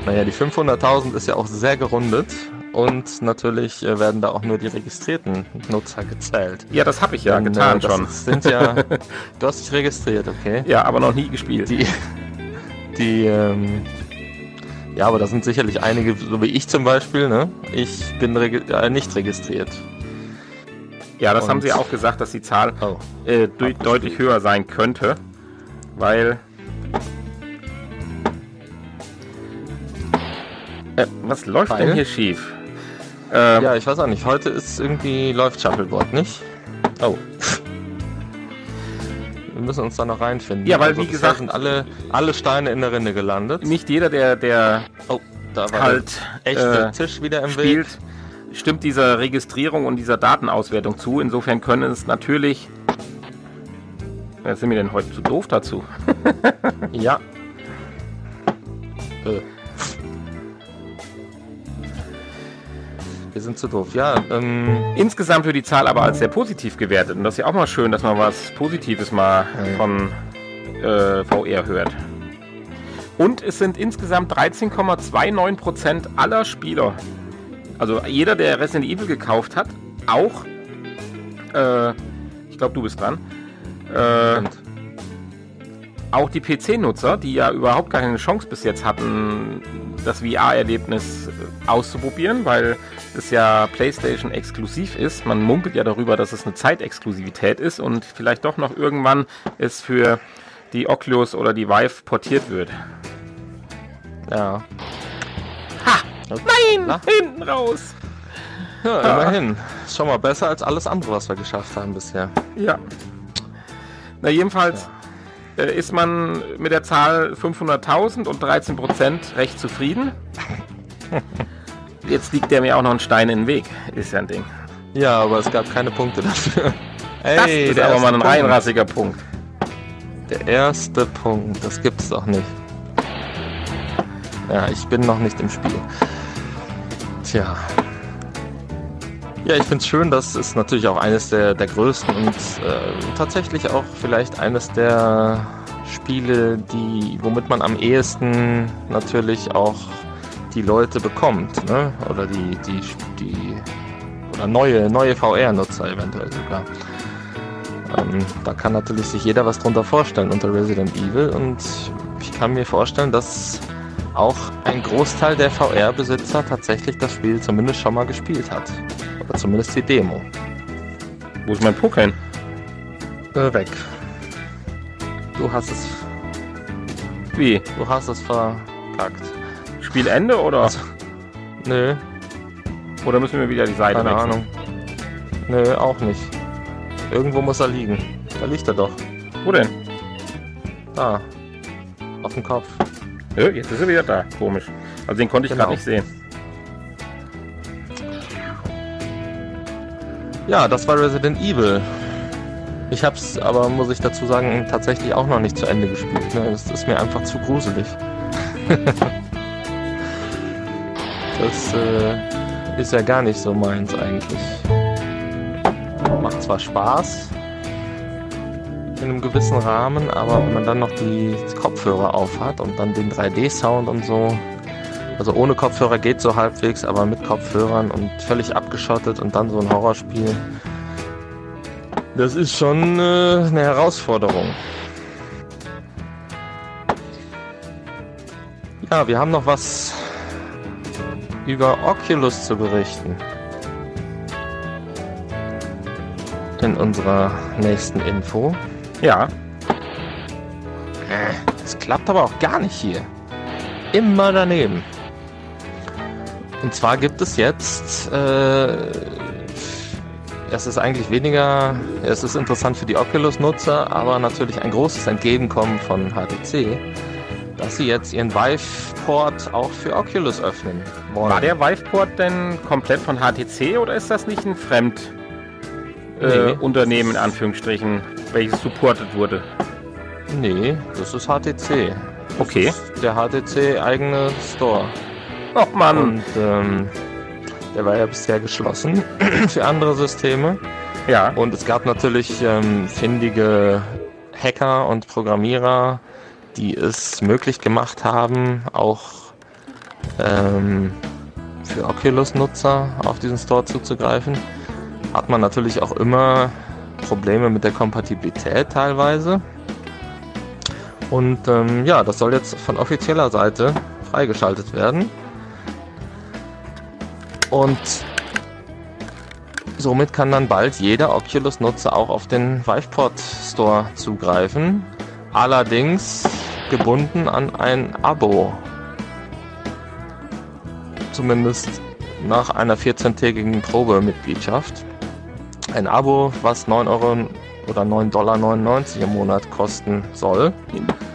Naja, die 500.000 ist ja auch sehr gerundet und natürlich äh, werden da auch nur die registrierten Nutzer gezählt. Ja, das habe ich ja Denn, getan äh, das schon. Sind ja, du hast dich registriert, okay? Ja, aber noch nie gespielt. Die, die, ähm, ja, aber da sind sicherlich einige, so wie ich zum Beispiel, ne? Ich bin regi äh, nicht registriert. Ja, das Und- haben sie auch gesagt, dass die Zahl Oh. äh, deutlich höher sein könnte, weil... Äh, was läuft Weil? denn hier schief? Ähm, Ja, ich weiß auch nicht. Heute ist irgendwie läuft Shuffleboard, nicht? Oh. Wir müssen uns da noch reinfinden. Ja, weil, wie bisher gesagt- sind alle, alle Steine in der Rinde gelandet. Nicht jeder, der, der Oh, da war halt der echte äh, Tisch wieder im Weg. Stimmt dieser Registrierung und dieser Datenauswertung zu. Insofern können es natürlich. Wer sind wir denn heute zu doof dazu? Ja. Äh. Wir sind zu doof. Ja, ähm, Insgesamt wird die Zahl aber als sehr positiv gewertet. Und das ist ja auch mal schön, dass man was Positives mal Ja. von äh, VR hört. Und es sind insgesamt 13,29% aller Spieler. Also jeder, der Resident Evil gekauft hat, auch, äh, ich glaube, du bist dran, äh, auch die PC-Nutzer, die ja überhaupt gar keine Chance bis jetzt hatten, das VR-Erlebnis äh, auszuprobieren, weil es ja PlayStation exklusiv ist. Man munkelt ja darüber, dass es eine Zeitexklusivität ist und vielleicht doch noch irgendwann es für die Oculus oder die Vive portiert wird. ja. Nein! Na? Hinten raus! Ja, immerhin. Ist schon mal besser als alles andere, was wir geschafft haben bisher. Ja. Na, jedenfalls äh, ist man mit der Zahl 500.000 und 13% recht zufrieden. Jetzt liegt der mir auch noch ein Stein in den Weg. Ist ja ein Ding. Ja, aber es gab keine Punkte dafür. Das Ey, ist der aber mal ein reinrassiger Punkt. Der erste Punkt, das gibt's doch nicht. Ja, ich bin noch nicht im Spiel. Tja. Ja, ich find's schön, das ist natürlich auch eines der, der größten und äh, tatsächlich auch vielleicht eines der Spiele, die, womit man am ehesten natürlich auch die Leute bekommt, ne? Oder die, die, die oder neue, neue VR-Nutzer eventuell sogar. Ähm, da kann natürlich sich jeder was drunter vorstellen unter Resident Evil und ich kann mir vorstellen, dass auch ein Großteil der VR-Besitzer tatsächlich das Spiel zumindest schon mal gespielt hat. Oder zumindest die Demo. Wo ist mein hin? Äh, weg. Du hast es, Wie? du hast es verkackt. Spielende oder, Also, Nö, oder müssen wir wieder die Seite keine wechseln? Ahnung. Nö, auch nicht. Irgendwo muss er liegen. Da liegt er doch. Wo denn? Da. Auf dem Kopf. Ja, jetzt ist er wieder da. Komisch. Also den konnte ich Genau. gerade nicht sehen. Ja, das war Resident Evil. Ich hab's aber, muss ich dazu sagen, tatsächlich auch noch nicht zu Ende gespielt. Ne? Das ist mir einfach zu gruselig. das äh, ist ja gar nicht so meins eigentlich. Macht zwar Spaß in einem gewissen Rahmen, aber wenn man dann noch die Kopfhörer aufhat und dann den 3D-Sound und so, also ohne Kopfhörer geht so halbwegs, aber mit Kopfhörern und völlig abgeschottet und dann so ein Horrorspiel. Das ist schon äh, eine Herausforderung. Ja, wir haben noch was über Oculus zu berichten. In unserer nächsten Info. Ja, Es klappt aber auch gar nicht hier. Immer daneben. Und zwar gibt es jetzt, äh, es ist eigentlich weniger, es ist interessant für die Oculus-Nutzer, aber natürlich ein großes Entgegenkommen von HTC. dass sie jetzt ihren Vive-Port auch für Oculus öffnen wollen. War der Vive-Port denn komplett von HTC oder ist das nicht ein Fremdunternehmen, Nee. in Anführungsstrichen, welches supportet wurde? Nee, das ist HTC. Das Okay. ist der HTC-eigene Store. Och Mann, Und ähm, der war ja bisher geschlossen für andere Systeme. ja. Und es gab natürlich ähm, findige Hacker und Programmierer, die es möglich gemacht haben, auch ähm, für Oculus-Nutzer auf diesen Store zuzugreifen. Hat man natürlich auch immer Probleme mit der Kompatibilität teilweise. Und ähm, ja, das soll jetzt von offizieller Seite freigeschaltet werden. Und somit kann dann bald jeder Oculus-Nutzer auch auf den Viveport Store zugreifen. Allerdings gebunden an ein Abo. Zumindest nach einer 14-tägigen Probemitgliedschaft. Ein Abo, was 9 Euro oder 9,99 Dollar im Monat kosten soll.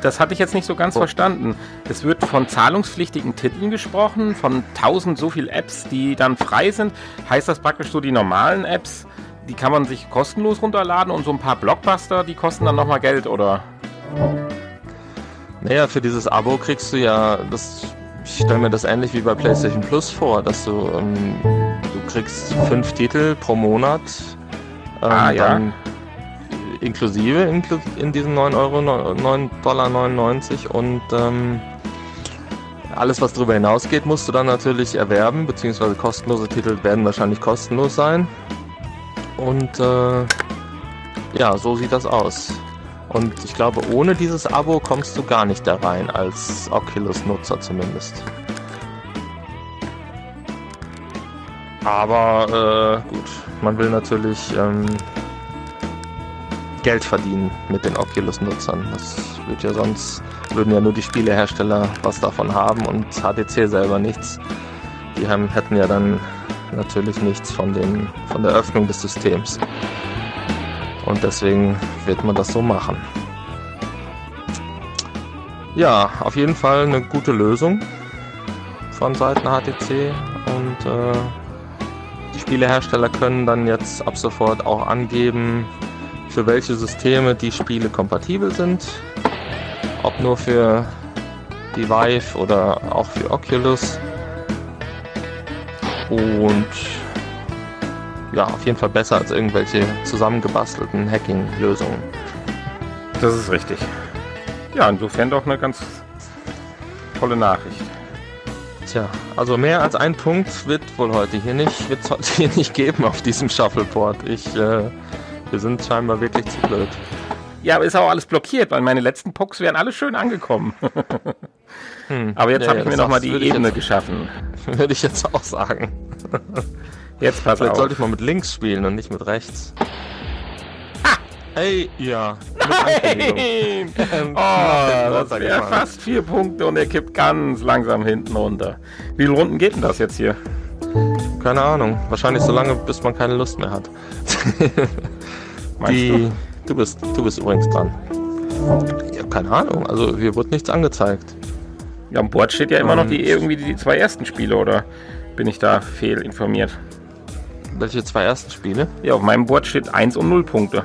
Das hatte ich jetzt nicht so ganz Oh. verstanden. Es wird von zahlungspflichtigen Titeln gesprochen, von 1000 so viel Apps, die dann frei sind. Heißt das praktisch so, die normalen Apps, die kann man sich kostenlos runterladen und so ein paar Blockbuster, die kosten dann nochmal Geld, oder? Naja, für dieses Abo kriegst du ja, das, ich stelle mir das ähnlich wie bei PlayStation Plus vor, dass du, ähm, du kriegst fünf Titel pro Monat, ähm, Ah, ja. dann inklusive inklu in diesen 9 Euro, 9,99 Dollar und ähm, alles, was darüber hinausgeht, musst du dann natürlich erwerben, beziehungsweise kostenlose Titel werden wahrscheinlich kostenlos sein. Und äh, ja, so sieht das aus. Und ich glaube, ohne dieses Abo kommst du gar nicht da rein, als Oculus-Nutzer zumindest. Aber äh, gut, man will natürlich ähm, Geld verdienen mit den Oculus-Nutzern. Das wird ja sonst, würden ja nur die Spielehersteller was davon haben und HTC selber nichts. Die haben, hätten ja dann natürlich nichts von, den, von der Öffnung des Systems. Und deswegen wird man das so machen. Ja, auf jeden Fall eine gute Lösung von Seiten HTC und äh, Spielehersteller können dann jetzt ab sofort auch angeben, für welche Systeme die Spiele kompatibel sind. Ob nur für die Vive oder auch für Oculus. Und ja, auf jeden Fall besser als irgendwelche zusammengebastelten Hacking-Lösungen. Das ist richtig. Ja, insofern doch eine ganz tolle Nachricht. Tja, also mehr als ein Punkt wird wohl heute hier nicht, wird heute hier nicht geben auf diesem Shuffleboard. Ich, äh, wir sind scheinbar wirklich zu blöd. Ja, aber ist auch alles blockiert, weil meine letzten Pucks wären alle schön angekommen. Hm. Aber jetzt Ja, habe ja, ich mir nochmal die Ebene jetzt- geschaffen. Würde ich jetzt auch sagen. Jetzt pass Vielleicht auf. sollte ich mal mit links spielen und nicht mit rechts. Hey, ja. Nein! Oh, das wäre fast vier Punkte und er kippt ganz langsam hinten runter. Wie viele Runden geht denn das jetzt hier? Keine Ahnung. Wahrscheinlich so lange, bis man keine Lust mehr hat. Meinst Die, du? bist, du bist übrigens dran. Ich habe keine Ahnung. Also hier wird nichts angezeigt. Ja, am Board steht ja immer noch die irgendwie die zwei ersten Spiele, oder bin ich da fehlinformiert? Welche zwei ersten Spiele? Ja, auf meinem Board steht 1 und 0 Punkte.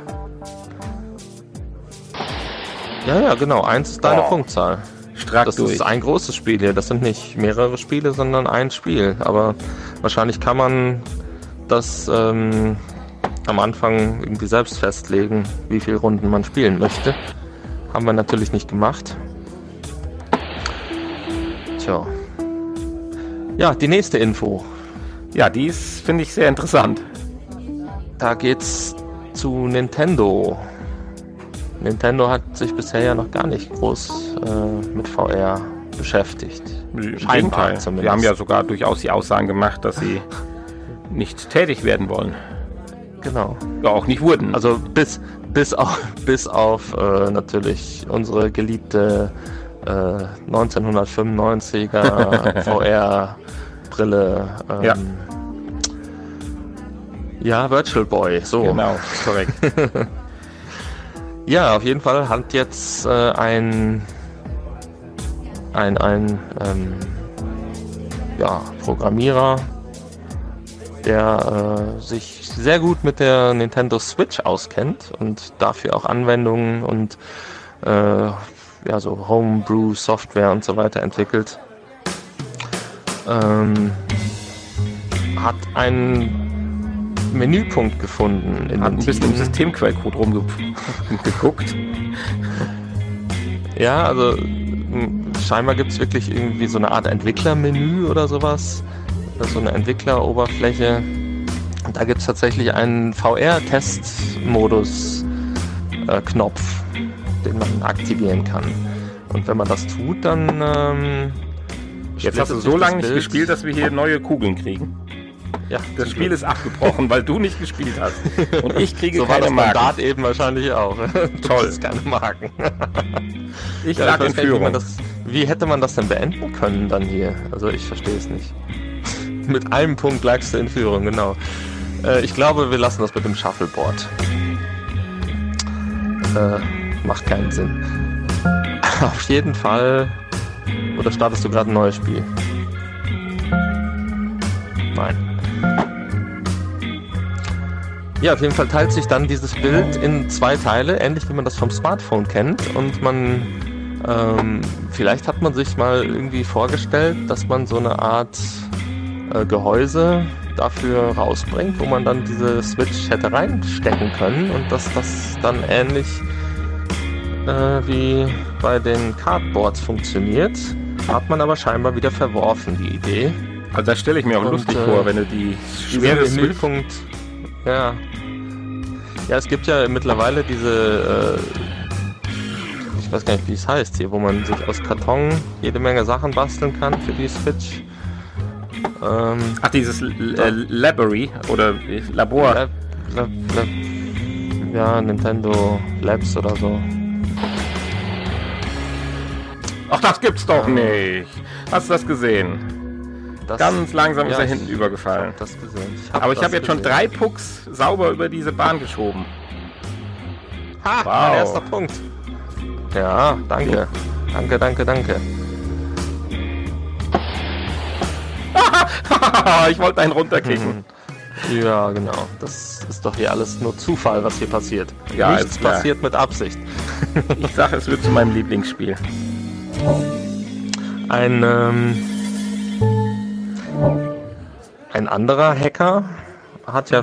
Ja, ja, genau. Eins ist deine Oh. Punktzahl. Strack Das durch. ist ein großes Spiel hier. Das sind nicht mehrere Spiele, sondern ein Spiel. Aber wahrscheinlich kann man das ähm, am Anfang irgendwie selbst festlegen, wie viele Runden man spielen möchte. Haben wir natürlich nicht gemacht. Tja. Ja, die nächste Info. Ja, die ist, finde ich, sehr interessant. Da geht's zu Nintendo. Nintendo hat sich bisher ja noch gar nicht groß äh, mit VR beschäftigt. Scheinbar zumindest. Wir haben ja sogar durchaus die Aussagen gemacht, dass sie nicht tätig werden wollen. Genau. Ja, auch nicht wurden. Also bis, bis auf, bis auf äh, natürlich unsere geliebte äh, 1995er VR-Brille. Ähm, Ja. ja, Virtual Boy, so. genau, korrekt. Ja, auf jeden Fall hat jetzt äh, ein ein, ein ähm, ja, Programmierer, der äh, sich sehr gut mit der Nintendo Switch auskennt und dafür auch Anwendungen und äh, ja, so Homebrew Software und so weiter entwickelt. Ähm, hat einen Menüpunkt gefunden. In hat ein bisschen im Systemquellcode rumgeguckt. ja, also scheinbar gibt es wirklich irgendwie so eine Art Entwicklermenü oder sowas. So eine Entwickleroberfläche. Und da gibt es tatsächlich einen VR-Test-Modus-Knopf, äh, den man aktivieren kann. Und wenn man das tut, dann. Ähm, Jetzt hast du so lange nicht gespielt, dass wir hier neue Kugeln kriegen. Ja, das Spiel ist abgebrochen, weil du nicht gespielt hast. Und ich kriege so keine war das Marken. Dart eben wahrscheinlich auch. Toll. keine Marken. ich ja, lag in Führung. Wie, das, wie hätte man das denn beenden können dann hier? Also ich verstehe es nicht. mit einem Punkt lagst du in Führung, genau. Äh, ich glaube, wir lassen das mit dem Shuffleboard. Äh, macht keinen Sinn. Auf jeden Fall. Oder startest du gerade ein neues Spiel? Nein. Ja, auf jeden Fall teilt sich dann dieses Bild in zwei Teile, ähnlich wie man das vom Smartphone kennt. Und man, ähm, vielleicht hat man sich mal irgendwie vorgestellt, dass man so eine Art äh, Gehäuse dafür rausbringt, wo man dann diese Switch hätte reinstecken können und dass das dann ähnlich äh, wie bei den Cardboards funktioniert. Hat man aber scheinbar wieder verworfen, die Idee. Also das stelle ich mir auch und, lustig äh, vor, wenn du die schwere Menüpunkt ja. Ja, es gibt ja mittlerweile diese, äh, ich weiß gar nicht, wie es heißt hier, wo man sich aus Karton jede Menge Sachen basteln kann für die Switch. Ähm, Ach, dieses äh, Library oder Labor. Lab, Lab, Lab, ja, Nintendo Labs oder so. Ach, das gibt's doch nicht. Hast du das gesehen? Das, Ganz langsam ja, ist er hinten übergefallen. Gesehen. Ich hab Aber ich habe jetzt schon drei Pucks sauber über diese Bahn geschoben. Ha, wow. mein erster Punkt. Ja, danke. Danke, danke, danke. ich wollte einen runterkicken. Ja, genau. Das ist doch hier alles nur Zufall, was hier passiert. Ja, Nichts passiert mit Absicht. ich sage, es wird zu meinem Lieblingsspiel. Ein ähm, ein anderer Hacker hat ja,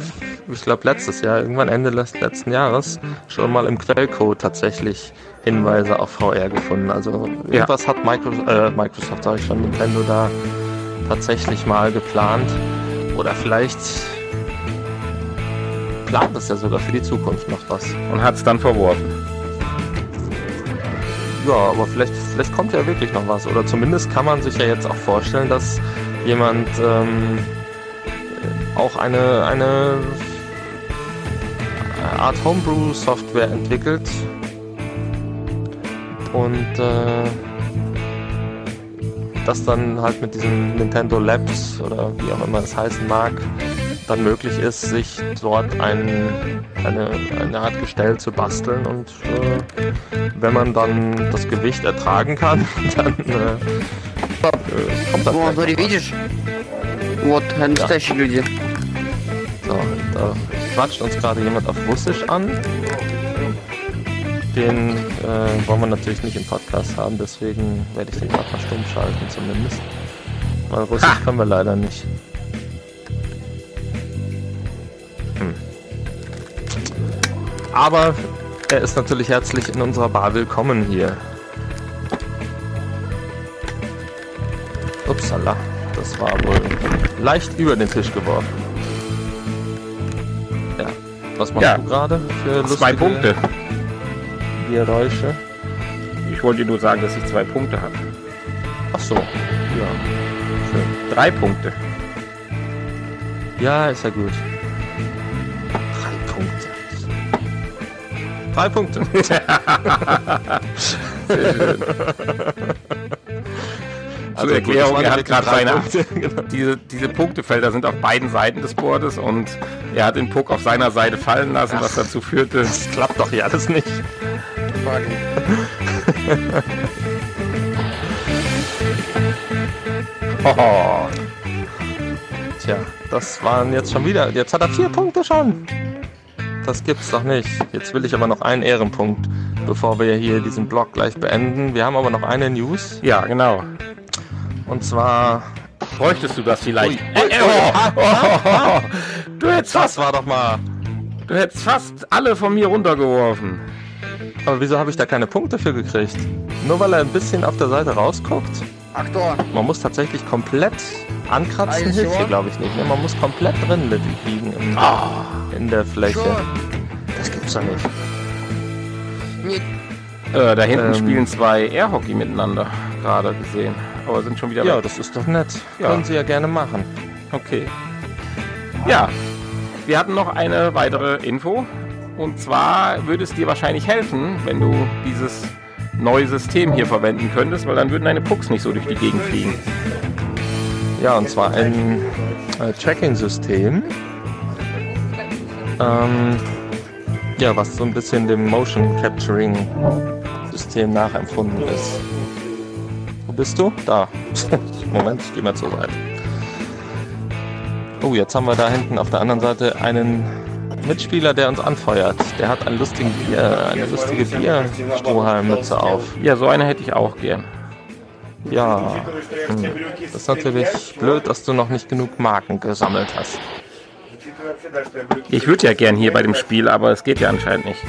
ich glaube letztes Jahr, irgendwann Ende des letzten Jahres, schon mal im Quellcode tatsächlich Hinweise auf VR gefunden. Also irgendwas ja. hat Microsoft, äh, Microsoft, sage ich schon, Nintendo da tatsächlich mal geplant. Oder vielleicht plant es ja sogar für die Zukunft noch was. Und hat es dann verworfen. Ja, aber vielleicht, vielleicht kommt ja wirklich noch was. Oder zumindest kann man sich ja jetzt auch vorstellen, dass jemand ähm, auch eine, eine Art Homebrew-Software entwickelt. Und äh, das dann halt mit diesen Nintendo Labs oder wie auch immer es heißen mag, dann möglich ist, sich dort ein, eine, eine Art Gestell zu basteln. Und äh, wenn man dann das Gewicht ertragen kann, dann äh, kommt das. Вот, видишь? Вот, настоящие люди. So, da quatscht uns gerade jemand auf Russisch an. Den äh, wollen wir natürlich nicht im Podcast haben, deswegen werde ich den gerade mal stumm schalten zumindest. Weil Russisch ha! können wir leider nicht. Hm. Aber er ist natürlich herzlich in unserer Bar willkommen hier. Upsala, das war wohl leicht über den Tisch geworfen. Was machst ja. du gerade für Zwei Punkte. Geräusche? Ich wollte nur sagen, dass ich zwei Punkte habe. Ach so, ja. Schön. Drei Punkte. Ja, ist ja gut. Drei Punkte. Drei Punkte. Sehr schön. Also Zur Erklärung, er hat gerade seine, genau. diese, diese Punktefelder sind auf beiden Seiten des Boards und er hat den Puck auf seiner Seite fallen lassen, Ach, was dazu führte. Das klappt doch hier alles nicht. Oh. Tja, das waren jetzt schon wieder. Jetzt hat er vier Punkte schon. Das gibt's doch nicht. Jetzt will ich aber noch einen Ehrenpunkt, bevor wir hier diesen Blog gleich beenden. Wir haben aber noch eine News. Ja, genau. Und zwar bräuchtest du das vielleicht. Ui, ui, ui, du hättest fast, war doch mal. Du hättest fast alle von mir runtergeworfen. Aber wieso habe ich da keine Punkte für gekriegt? Nur weil er ein bisschen auf der Seite rausguckt? Aktor. Man muss tatsächlich komplett ankratzen, hilft sure? hier glaube ich nicht. Ne? Man muss komplett drin liegen in, oh. in der Fläche. Sure. Das gibt's doch nicht. Nee. Äh, da hinten ähm, spielen zwei Airhockey miteinander, gerade gesehen. Aber sind schon wieder Ja, weg. das ist doch nett. Ja. Können Sie ja gerne machen. Okay. Ja, wir hatten noch eine weitere Info. Und zwar würde es dir wahrscheinlich helfen, wenn du dieses neue System hier verwenden könntest, weil dann würden deine Pucks nicht so durch die Gegend fliegen. Ja, und zwar ein äh, Tracking-System. Ähm, ja, was so ein bisschen dem Motion Capturing-System nachempfunden ist. Bist du? Da. Moment, ich gehe mal zur Seite. Oh, jetzt haben wir da hinten auf der anderen Seite einen Mitspieler, der uns anfeuert. Der hat einen lustigen Bier, eine lustige Bierstrohhalmmütze auf. Ja, so eine hätte ich auch gern. Ja, hm. das ist natürlich blöd, dass du noch nicht genug Marken gesammelt hast. Ich würde ja gern hier bei dem Spiel, aber es geht ja anscheinend nicht.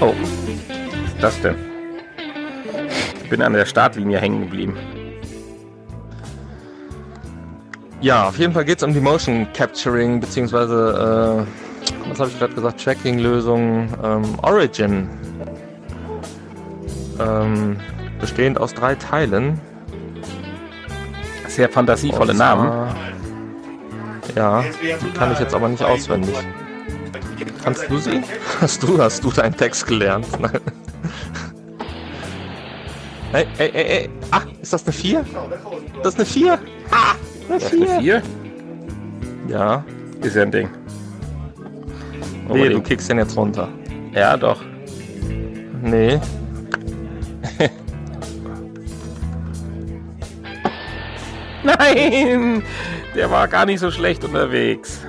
Oh, was ist das denn? Ich bin an der Startlinie hängen geblieben. Ja, auf jeden Fall geht es um die Motion Capturing, beziehungsweise, äh, was habe ich gerade gesagt, Tracking-Lösung ähm, Origin. Ähm, bestehend aus drei Teilen. Sehr fantasievolle Und Namen. zwar- Ja, die kann ich jetzt aber nicht auswendig. Kannst du sie? Hast du, hast du deinen Text gelernt? Nein. Hey, hey, hey, hey. Ah, ist das eine 4? Das ist eine 4? Ah, eine Das ist eine 4. Ja. Ist ja ein Ding. Oh, Nee, du kickst den jetzt runter. Ja, doch. Nee. Nein! Der war gar nicht so schlecht unterwegs.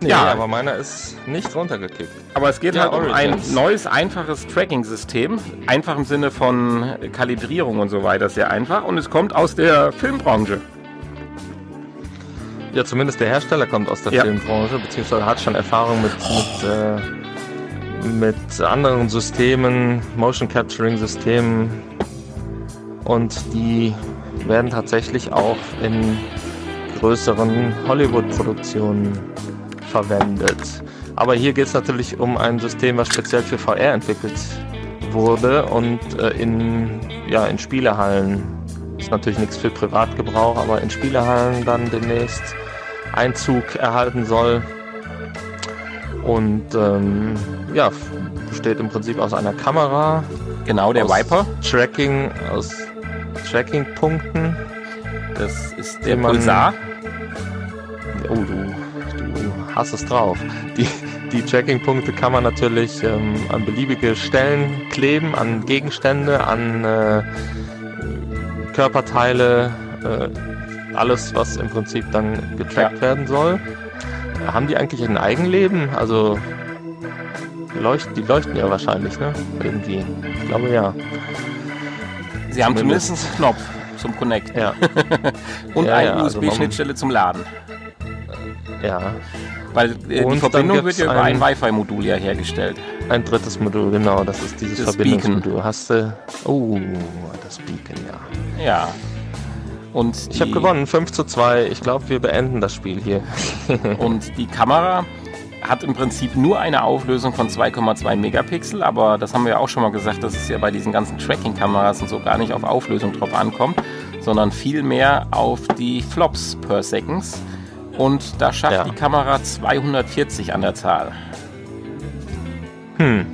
Nee, Ja. aber meiner ist nicht runtergekickt. Aber es geht Ja, halt um ein Origins. neues, einfaches Tracking-System. Einfach im Sinne von Kalibrierung und so weiter, sehr einfach. Und es kommt aus der Filmbranche. Ja, zumindest der Hersteller kommt aus der Ja. Filmbranche, beziehungsweise hat schon Erfahrung mit, mit, äh, mit anderen Systemen, Motion Capturing Systemen. Und die werden tatsächlich auch in größeren Hollywood-Produktionen verwendet. Aber hier geht es natürlich um ein System, was speziell für VR entwickelt wurde und äh, in, ja, in Spielehallen ist natürlich nichts für Privatgebrauch, aber in Spielehallen dann demnächst Einzug erhalten soll. Und ähm, ja, besteht im Prinzip aus einer Kamera, Genau, der Viper. Tracking, aus Tracking-Punkten. Das ist der Pulsar. Oh, du hast es drauf. Die, die Tracking-Punkte kann man natürlich ähm, an beliebige Stellen kleben, an Gegenstände, an äh, Körperteile, äh, alles, was im Prinzip dann getrackt Ja. werden soll. Haben die eigentlich ein Eigenleben? Also leuchten, die leuchten ja wahrscheinlich, ne? Irgendwie. Ich glaube ja. Sie haben Zumindest- einen Knopf zum Connect. Ja, Und Ja, eine ja, also USB-Schnittstelle zum Laden. ja. Weil äh, die Verbindung wird ja über ein- ein Wi-Fi-Modul ja hergestellt. Ein drittes Modul, genau, das ist dieses Das Verbindungsmodul. Hast du. Oh, das Beacon, ja. Ja. Und Ich habe gewonnen, 5 zu 2. Ich glaube, wir beenden das Spiel hier. Und die Kamera hat im Prinzip nur eine Auflösung von 2,2 Megapixel, aber das haben wir ja auch schon mal gesagt, dass es ja bei diesen ganzen Tracking-Kameras und so gar nicht auf Auflösung drauf ankommt, sondern vielmehr auf die Flops per Seconds. Und da schafft Ja. die Kamera 240 an der Zahl. Hm.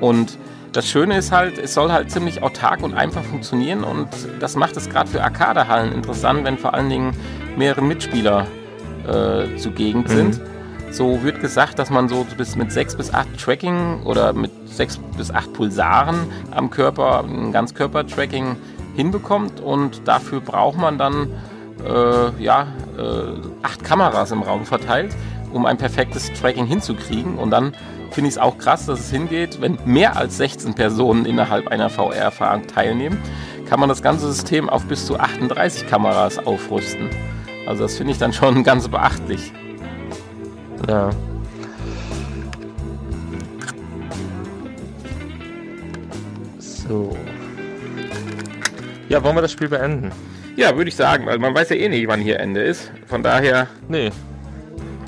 Und das Schöne ist halt, es soll halt ziemlich autark und einfach funktionieren und das macht es gerade für Arcade-Hallen interessant, wenn vor allen Dingen mehrere Mitspieler äh, zugegen sind. So wird gesagt, dass man so bis mit 6 bis 8 Tracking oder mit 6 bis 8 Pulsaren am Körper ein Ganzkörper-Tracking hinbekommt und dafür braucht man dann äh, ja, äh, acht Kameras im Raum verteilt, um ein perfektes Tracking hinzukriegen. Und dann finde ich es auch krass, dass es hingeht, wenn mehr als 16 Personen innerhalb einer VR-Erfahrung teilnehmen, kann man das ganze System auf bis zu 38 Kameras aufrüsten. Also das finde ich dann schon ganz beachtlich. Ja. So. Ja, wollen wir das Spiel beenden? Ja, würde ich sagen, weil man weiß ja eh nicht, wann hier Ende ist. Von daher. Nee.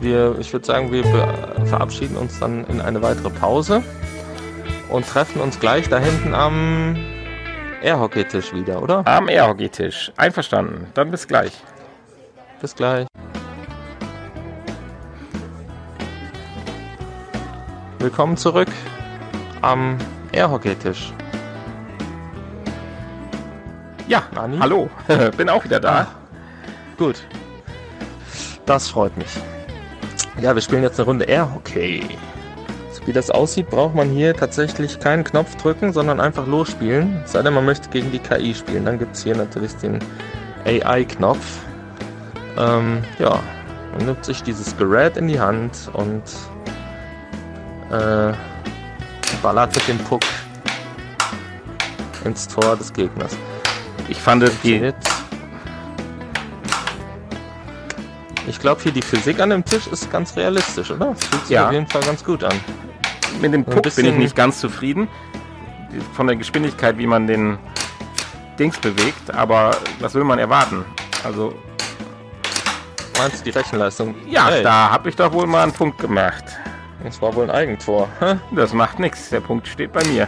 Wir, ich würde sagen, wir verabschieden uns dann in eine weitere Pause und treffen uns gleich da hinten am Airhockey-Tisch wieder, oder? Am Airhockey-Tisch. Einverstanden. Dann bis gleich. Bis gleich. Willkommen zurück am Airhockey-Tisch. Ja, Nani? hallo, bin auch wieder da. Ah, gut. Das freut mich. Ja, wir spielen jetzt eine Runde Airhockey. So wie das aussieht, braucht man hier tatsächlich keinen Knopf drücken, sondern einfach losspielen. Sei denn, man möchte gegen die KI spielen. Dann gibt es hier natürlich den AI-Knopf. Ähm, ja, man nimmt sich dieses Gerät in die Hand und äh, ballert mit dem Puck ins Tor des Gegners. Ich fand die. Ich glaube hier die Physik an dem Tisch ist ganz realistisch, oder? Das fühlt sich ja. auf jeden Fall ganz gut an. Mit dem Puck bin ich nicht ganz zufrieden. Von der Geschwindigkeit, wie man den Dings bewegt, aber was will man erwarten? Also. Meinst du die Rechenleistung? Ja, hey. da habe ich doch wohl mal einen Punkt gemacht. Das war wohl ein Eigentor. Hä? Das macht nichts. Der Punkt steht bei mir.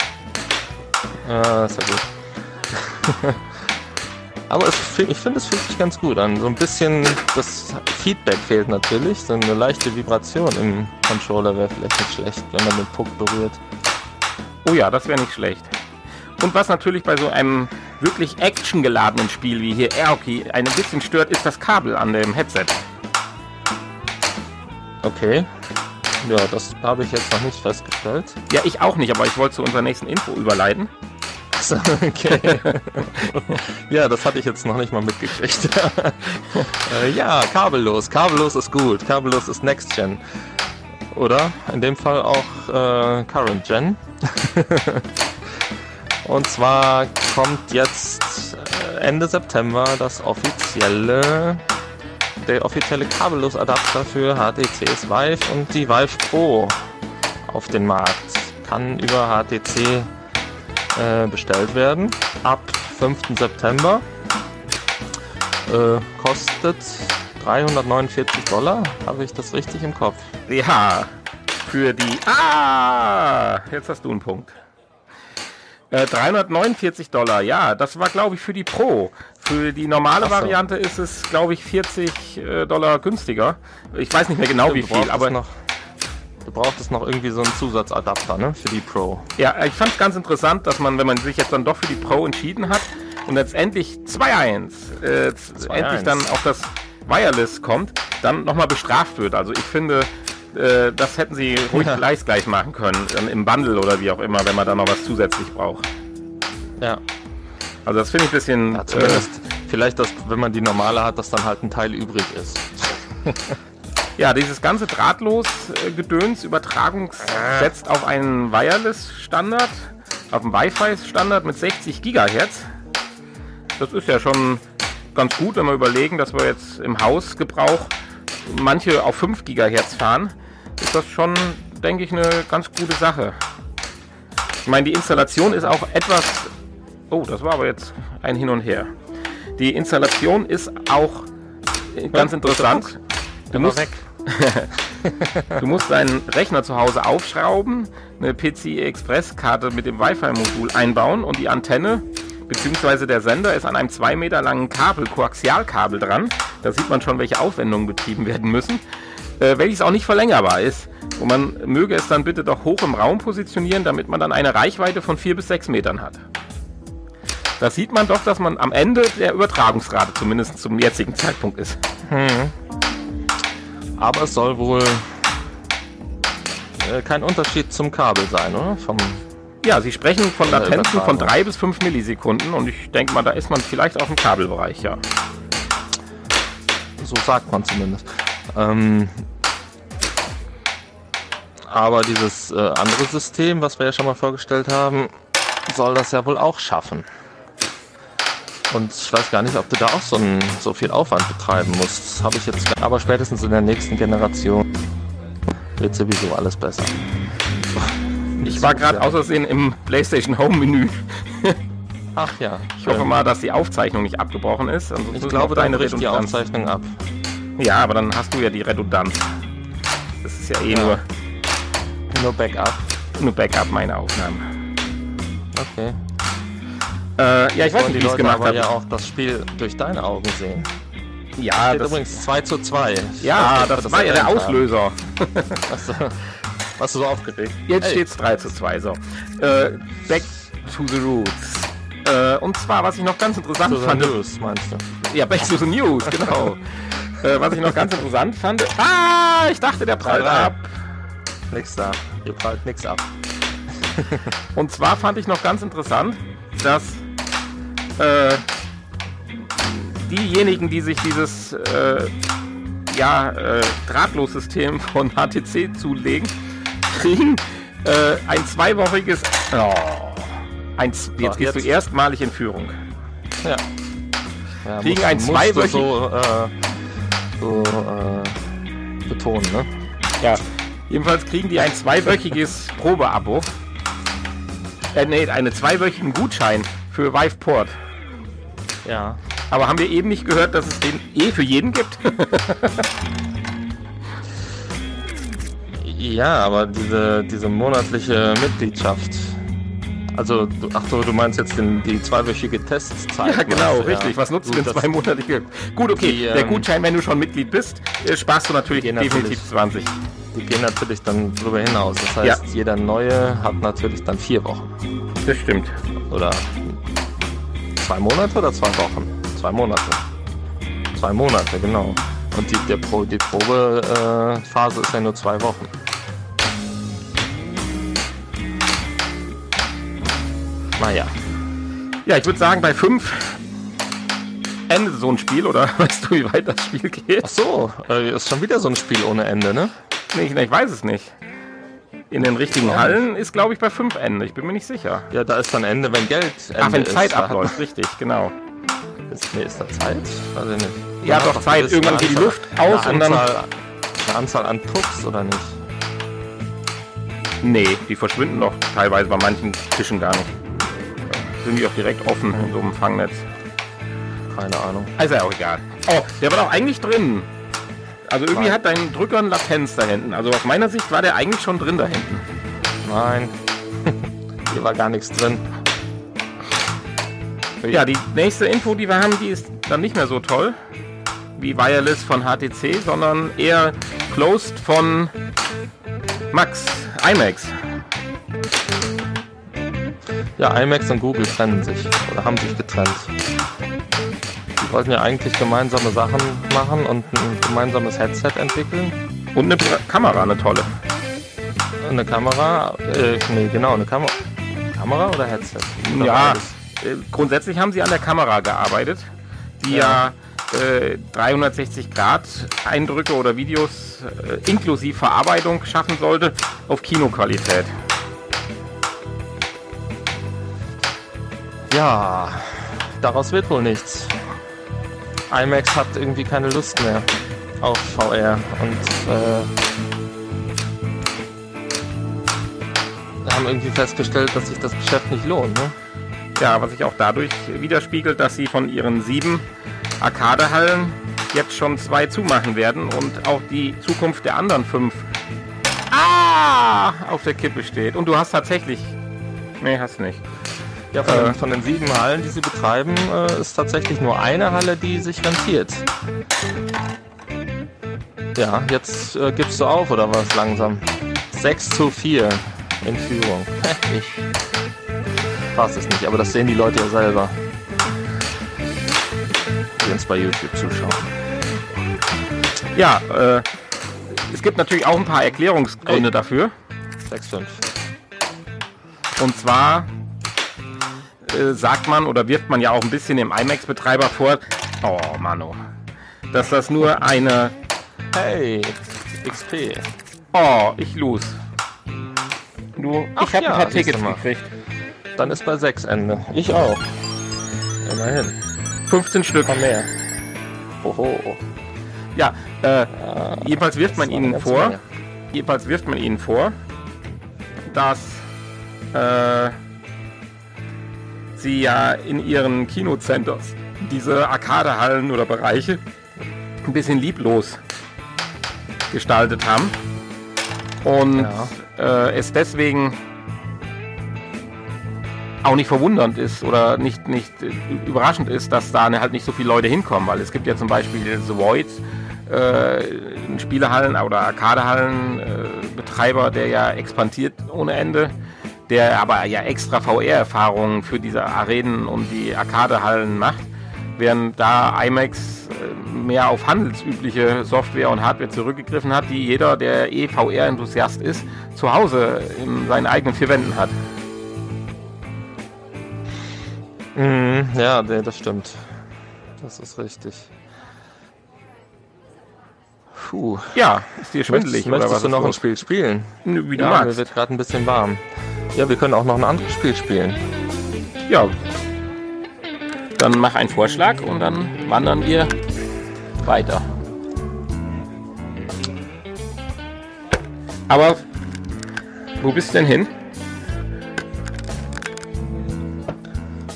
Ah, ist ja gut. Aber es, ich finde, es fühlt sich ganz gut an. So ein bisschen das Feedback fehlt natürlich. So eine leichte Vibration im Controller wäre vielleicht nicht schlecht, wenn man den Puck berührt. Oh ja, das wäre nicht schlecht. Und was natürlich bei so einem wirklich actiongeladenen Spiel wie hier Airhockey ein bisschen stört, ist das Kabel an dem Headset. Okay. Ja, das habe ich jetzt noch nicht festgestellt. Ja, ich auch nicht, aber ich wollte zu unserer nächsten Info überleiten. Achso, okay. ja, das hatte ich jetzt noch nicht mal mitgekriegt. äh, ja, kabellos. Kabellos ist gut. Kabellos ist Next Gen. Oder? In dem Fall auch äh, Current Gen. Und zwar kommt jetzt äh, Ende September das offizielle der offizielle Kabellos-Adapter für HTCs Vive und die Vive Pro auf den Markt. Kann über HTC äh, bestellt werden. Ab 5. September. Äh, kostet 349 Dollar. Habe ich das richtig im Kopf? Ja, für die... Ah, jetzt hast du einen Punkt. Äh, 349 Dollar, ja, das war glaube ich für die Pro. Für die normale so. Variante ist es glaube ich 40 äh, Dollar günstiger. Ich weiß nicht mehr genau wie viel, aber... Noch Du brauchtest noch irgendwie so einen Zusatzadapter, ne? Für die Pro. Ja, ich fand es ganz interessant, dass man, wenn man sich jetzt dann doch für die Pro entschieden hat und letztendlich 2.1 äh, endlich dann auch das Wireless kommt, dann nochmal bestraft wird. Also ich finde, äh, das hätten sie ruhig ja. gleich gleich machen können, im Bundle oder wie auch immer, wenn man da noch was zusätzlich braucht. Ja. Also das finde ich ein bisschen. Ja, zumindest äh, vielleicht, dass, wenn man die normale hat, dass dann halt ein Teil übrig ist. Ja, dieses ganze Drahtlos-Gedöns, Übertragung setzt auf einen Wireless-Standard, auf einen Wi-Fi-Standard mit 60 Gigahertz. Das ist ja schon ganz gut, wenn wir überlegen, dass wir jetzt im Hausgebrauch manche auf 5 Gigahertz fahren. Ist das schon, denke ich, eine ganz gute Sache. Ich meine, die Installation ist auch etwas... Oh, das war aber jetzt ein Hin und Her. Die Installation ist auch ganz interessant. Du musst, weg. du musst deinen Rechner zu Hause aufschrauben, eine PCI Express Karte mit dem Wi-Fi-Modul einbauen und die Antenne bzw. der Sender ist an einem 2 Meter langen Kabel, Koaxialkabel dran. Da sieht man schon, welche Aufwendungen betrieben werden müssen. Äh, welches auch nicht verlängerbar ist. Und man möge es dann bitte doch hoch im Raum positionieren, damit man dann eine Reichweite von 4 bis 6 Metern hat. Da sieht man doch, dass man am Ende der Übertragungsrate zumindest zum jetzigen Zeitpunkt ist. Hm. Aber es soll wohl äh, kein Unterschied zum Kabel sein, oder? Vom, Ja, Sie sprechen von der Latenzen von Übertragung. 3 bis 5 Millisekunden und ich denke mal, da ist man vielleicht auch im Kabelbereich, ja. so sagt man zumindest. Ähm, aber dieses äh, andere System, was wir ja schon mal vorgestellt haben, soll das ja wohl auch schaffen. Und ich weiß gar nicht, ob du da auch so, ein, so viel Aufwand betreiben musst. Das habe ich jetzt. Aber spätestens in der nächsten Generation wird sowieso alles besser. Ich war gerade außersehen im PlayStation Home Menü. Ach ja. Ich hoffe ähm, mal, dass die Aufzeichnung nicht abgebrochen ist. Ansonsten Ich glaube, deine bricht die Redundanz. Aufzeichnung ab. Ja, aber dann hast du ja die Redundanz. Das ist ja eh Ja. nur, Nur Backup. nur Backup, meine Aufnahmen. Okay. Äh, ja, ich weiß nicht, die wie ich es gemacht habe. ja auch das Spiel durch deine Augen sehen. Ja, Steht das, übrigens 2 zu 2. Ich weiß ja, das wir war ja der. Auslöser. Achso. Warst du so aufgeregt? Jetzt Ey, steht's 3 zu 2. So. Äh, back to the roots. Äh, und zwar, was ich noch ganz interessant zu the fand. News, meinst du? Ja, back to the news, genau. äh, was ich noch ganz interessant fand. Ah, ich dachte, der prallt ab. Nix da. Ihr prallt nix ab. Und zwar fand ich noch ganz interessant, dass äh, diejenigen, die sich dieses äh, ja, äh, Drahtlossystem von HTC zulegen, kriegen äh, ein zweiwöchiges. Oh, ein, jetzt So, gehst du erstmalig in Führung. Ja. ja Kriegen musst- ein musst du zweiwöchig- so, äh, so äh, betonen, ne? Ja. Jedenfalls kriegen die ein zweiwöchiges Probeabo. Äh, nee, einen zweiwöchigen Gutschein für Viveport. Ja. Aber haben wir eben nicht gehört, dass es den eh für jeden gibt? Ja, aber diese, diese monatliche Mitgliedschaft. Also, du, ach so, du meinst jetzt den, die zweiwöchige Testzeit. Ja, genau, du, richtig. Was nutzt Gut, denn zwei monatliche? Gut, okay, Die, der ähm, Gutschein, wenn du schon Mitglied bist, äh, sparst du natürlich definitiv natürlich. 20. Die gehen natürlich dann drüber hinaus. Das heißt, jeder neue hat natürlich dann vier Wochen. Das stimmt. Oder zwei Monate oder zwei Wochen? Zwei Monate. Zwei Monate, genau. Und die, der Pro, die Probephase äh, ist ja nur zwei Wochen. Naja, Ja, ich würde sagen, bei 5 endet so ein Spiel, oder weißt du, wie weit das Spiel geht? ach so, äh, ist schon wieder so ein Spiel ohne Ende, ne? Nee, ich, ich weiß es nicht. In den richtigen Hallen ist, glaube ich, bei 5 Ende. Ich bin mir nicht sicher. Ja, da ist dann Ende, wenn Geld Ende Ach, wenn ist. Zeit abläuft, richtig, genau. Ist, nee, ist da Zeit? Weiß ich nicht. Ja, doch, Zeit. Irgendwann geht die Luft aus und dann- Anzahl, Eine Anzahl an Pucks, oder nicht? Nee, die verschwinden doch teilweise bei manchen Tischen gar nicht. Sind die auch direkt offen in so einem Fangnetz. Keine Ahnung. Also ja auch egal. Oh, der war doch eigentlich drin. Also irgendwie Nein. hat dein Drücker eine Latenz da hinten. Also aus meiner Sicht war der eigentlich schon drin da hinten. Nein. Hier war gar nichts drin. Ja, die nächste Info, die wir haben, die ist dann nicht mehr so toll wie Wireless von HTC, sondern eher Closed von Max, IMAX. Ja, IMAX und Google trennen sich oder haben sich getrennt. Wollten ja eigentlich gemeinsame Sachen machen und ein gemeinsames Headset entwickeln. Und eine Kamera, eine tolle. Eine Kamera, äh, nee, genau, eine Kamera. Kamera oder Headset? Oder Ja, äh, grundsätzlich haben sie an der Kamera gearbeitet, die ja, äh, 360 Grad Eindrücke oder Videos äh, inklusive Verarbeitung schaffen sollte auf Kinoqualität. Ja, daraus wird wohl nichts. IMAX hat irgendwie keine Lust mehr auf VR und äh, haben irgendwie festgestellt, dass sich das Geschäft nicht lohnt. Ne? Ja, was sich auch dadurch widerspiegelt, dass sie von ihren sieben Arcadehallen jetzt schon zwei zumachen werden und auch die Zukunft der anderen fünf ah, auf der Kippe steht. Und du hast tatsächlich. Nee, hast nicht. Ja, von, Äh. den, von den sieben Hallen, die sie betreiben, äh, ist tatsächlich nur eine Halle, die sich rentiert. Ja, jetzt äh, gibst du auf oder was langsam? 6 zu 4 in Führung. ich fass es nicht, aber das sehen die Leute ja selber. Die uns bei YouTube zuschauen. Ja, äh, es gibt natürlich auch ein paar Erklärungsgründe Ey. dafür. 6,5. Und zwar äh, sagt man oder wirft man ja auch ein bisschen dem IMAX-Betreiber vor, oh Mano, dass das nur eine, Hey, XP. oh, ich lose. Du, Ach ich habe ja, ein paar Tickets gekriegt. Dann ist bei 6 Ende. Ich auch. Immerhin. 15 Stück. Ein mehr. Hoho. Ja, äh, Ah, jedenfalls wirft man ihnen vor, Menge. jedenfalls wirft man ihnen vor, dass äh, sie ja in ihren Kinocenters. Diese Arcadehallen oder Bereiche ein bisschen lieblos gestaltet haben. Und äh, es deswegen auch nicht verwundernd ist oder nicht, nicht äh, überraschend ist, dass da halt nicht so viele Leute hinkommen, weil es gibt ja zum Beispiel The Void, äh, ein Spielehallen oder Arcadehallen äh, Betreiber, der ja expandiert ohne Ende, der aber ja extra VR-Erfahrungen für diese Arenen und die Arcadehallen macht, während da IMAX äh, mehr auf handelsübliche Software und Hardware zurückgegriffen hat, die jeder, der eh VR-Enthusiast ist, zu Hause in seinen eigenen vier Wänden hat. Mhm, ja, nee, das stimmt. Das ist richtig. Puh. Ja, ist dir schwindelig Möchtest, möchtest oder du was? noch ist ein los? Spiel spielen? Wie du ja, mir magst. wird gerade ein bisschen warm. Ja, wir können auch noch ein anderes Spiel spielen. Ja. Dann mach einen Vorschlag und dann wandern wir weiter. Aber wo bist du denn hin?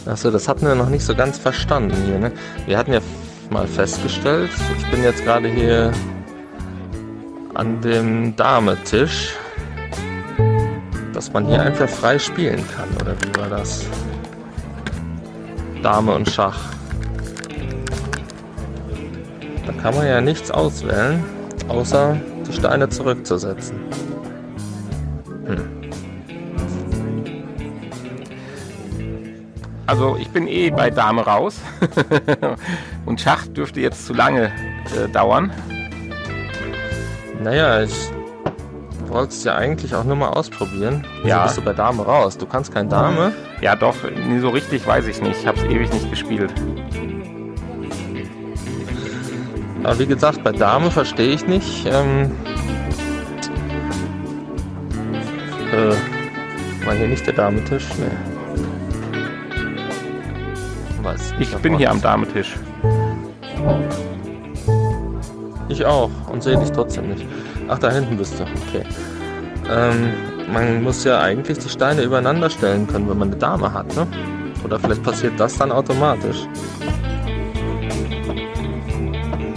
Achso, das hatten wir noch nicht so ganz verstanden hier. Ne? Wir hatten ja mal festgestellt, ich bin jetzt gerade hier an dem Dame-Tisch, dass man hier einfach frei spielen kann. Oder wie war das? Dame und Schach. Da kann man ja nichts auswählen, außer die Steine zurückzusetzen. Also ich bin eh bei Dame raus. und Schach dürfte jetzt zu lange äh, dauern. Naja, ich wollte es ja eigentlich auch nur mal ausprobieren. Wieso Ja. bist du bei Dame raus? Du kannst kein Dame? Ja doch, nie so richtig weiß ich nicht. Ich habe es ewig nicht gespielt. Aber wie gesagt, bei Dame verstehe ich nicht. Ähm, äh, war hier nicht der Damentisch? Nee. Weiß Ich bin hier am Dametisch. Ich auch und sehe dich trotzdem nicht. Ach, da hinten bist du. Okay. Ähm, man muss ja eigentlich die Steine übereinander stellen können, wenn man eine Dame hat, ne? Oder vielleicht passiert das dann automatisch.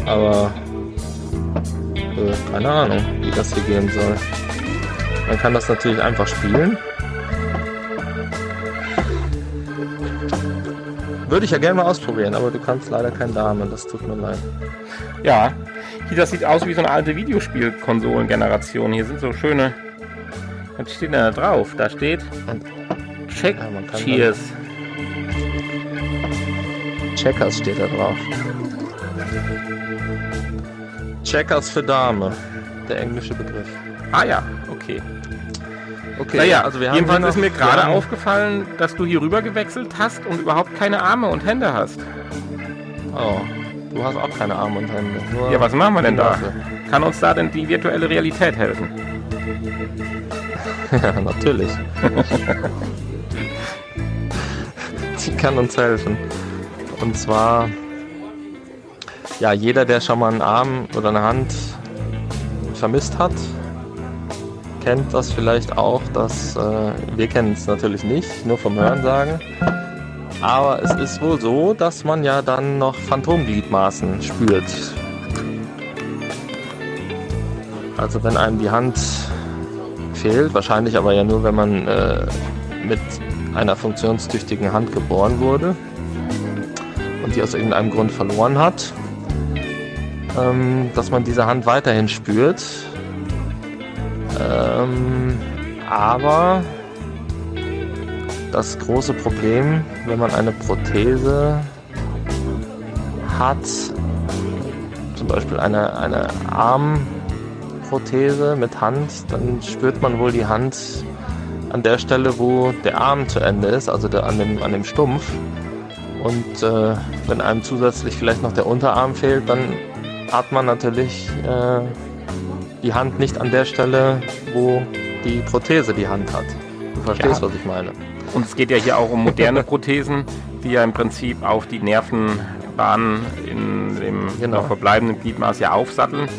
Aber äh, keine Ahnung, wie das hier gehen soll. Man kann das natürlich einfach spielen. Würde ich ja gerne mal ausprobieren, aber du kannst leider kein Dame, das tut mir leid. Ja, hier, das sieht aus wie so eine alte Videospielkonsolengeneration. Hier sind so schöne. Was steht denn da drauf? Da steht Check Ja, Cheers. Checkers steht da drauf. Checkers für Dame, der englische Begriff. Ah ja, okay. Okay, Naja, also wir haben jedenfalls hier ist noch- mir gerade haben- aufgefallen, dass du hier rüber gewechselt hast und überhaupt keine Arme und Hände hast. Oh, du hast auch keine Arme und Hände. Nur Ja, was machen wir denn da? Kann uns da denn die virtuelle Realität helfen? Ja, natürlich. Sie kann uns helfen. Und zwar, ja, jeder, der schon mal einen Arm oder eine Hand vermisst hat, kennt das vielleicht auch, dass äh, wir kennen es natürlich nicht, nur vom Hören sagen. Aber es ist wohl so, dass man ja dann noch Phantomgliedmaßen spürt. Also wenn einem die Hand fehlt, wahrscheinlich aber ja nur, wenn man äh, mit einer funktionstüchtigen Hand geboren wurde und die aus irgendeinem Grund verloren hat, ähm, dass man diese Hand weiterhin spürt. Ähm, aber das große Problem, wenn man eine Prothese hat, zum Beispiel eine, eine Prothese mit Hand, dann spürt man wohl die Hand an der Stelle, wo der Arm zu Ende ist, also der, an, dem, an dem Stumpf. Und äh, wenn einem zusätzlich vielleicht noch der Unterarm fehlt, dann hat man natürlich äh, die Hand nicht an der Stelle, wo die Prothese die Hand hat. Du verstehst, Ja. was ich meine. Und es geht ja hier auch um moderne Prothesen, die ja im Prinzip auf die Nervenbahnen in dem Genau. noch verbleibenden Gliedmaß ja aufsatteln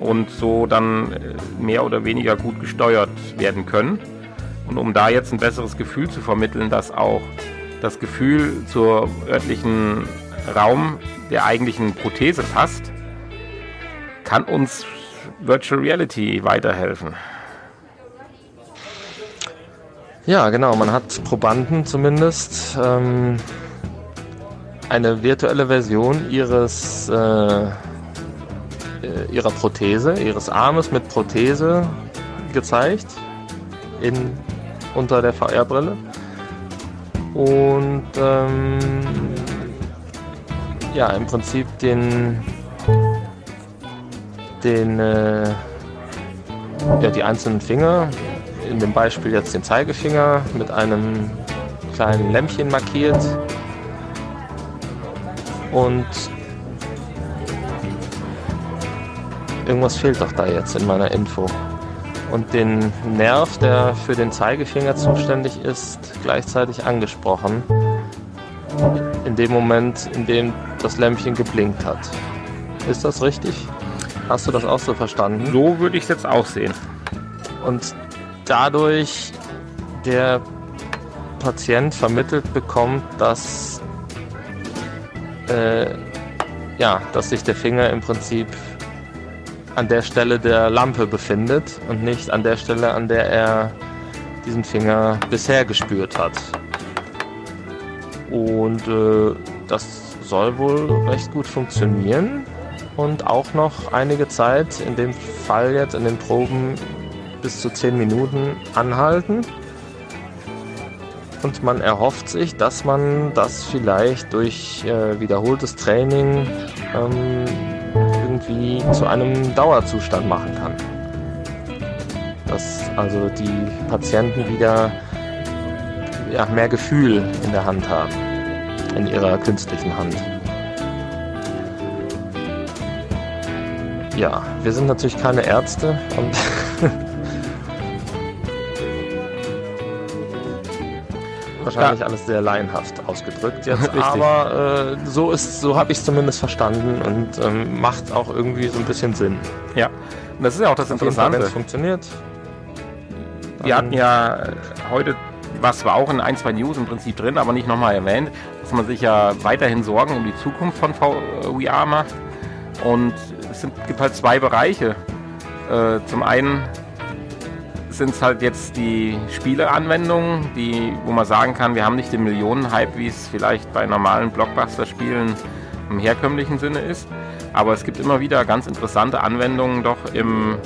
und so dann äh, mehr oder weniger gut gesteuert werden können. Und um da jetzt ein besseres Gefühl zu vermitteln, dass auch das Gefühl zur örtlichen Raum der eigentlichen Prothese passt, kann uns Virtual Reality weiterhelfen. Ja, genau. Man hat Probanden zumindest ähm, eine virtuelle Version ihres äh, äh, ihrer Prothese, ihres Armes mit Prothese gezeigt in unter der VR-Brille und ähm, ja im Prinzip den den äh, ja, die einzelnen Finger in dem Beispiel jetzt den Zeigefinger mit einem kleinen Lämpchen markiert. Und irgendwas fehlt doch da jetzt in meiner Info. Und den Nerv, der für den Zeigefinger zuständig ist, gleichzeitig angesprochen. In dem Moment, in dem das Lämpchen geblinkt hat. Ist das richtig? Hast du das auch so verstanden? So würde ich es jetzt auch sehen. und dadurch der Patient vermittelt bekommt, dass äh, ja, dass sich der Finger im Prinzip an der Stelle der Lampe befindet und nicht an der Stelle, an der er diesen Finger bisher gespürt hat. Und äh, das soll wohl recht gut funktionieren und auch noch einige Zeit, in dem Fall jetzt in den Proben bis zu 10 Minuten anhalten. Und man erhofft sich, dass man das vielleicht durch äh, wiederholtes Training ähm, irgendwie zu einem Dauerzustand machen kann. Dass also die Patienten wieder ja, mehr Gefühl in der Hand haben, in ihrer künstlichen Hand. Ja, wir sind natürlich keine Ärzte und wahrscheinlich alles sehr laienhaft ausgedrückt jetzt, aber äh, so ist, so habe ich es zumindest verstanden und ähm, macht auch irgendwie so ein bisschen Sinn. Ja, und das ist ja auch das Fall, wenn Interessante. es funktioniert. Wir hatten ja äh, heute, war zwar auch in ein, zwei News im Prinzip drin, aber nicht nochmal erwähnt, dass man sich ja weiterhin Sorgen um die Zukunft von VR macht. Und es sind, gibt halt zwei Bereiche. Äh, zum einen sind es halt jetzt die Spieleanwendungen, die, wo man sagen kann, wir haben nicht den Millionenhype, wie es vielleicht bei normalen Blockbuster-Spielen im herkömmlichen Sinne ist. Aber es gibt immer wieder ganz interessante Anwendungen doch im,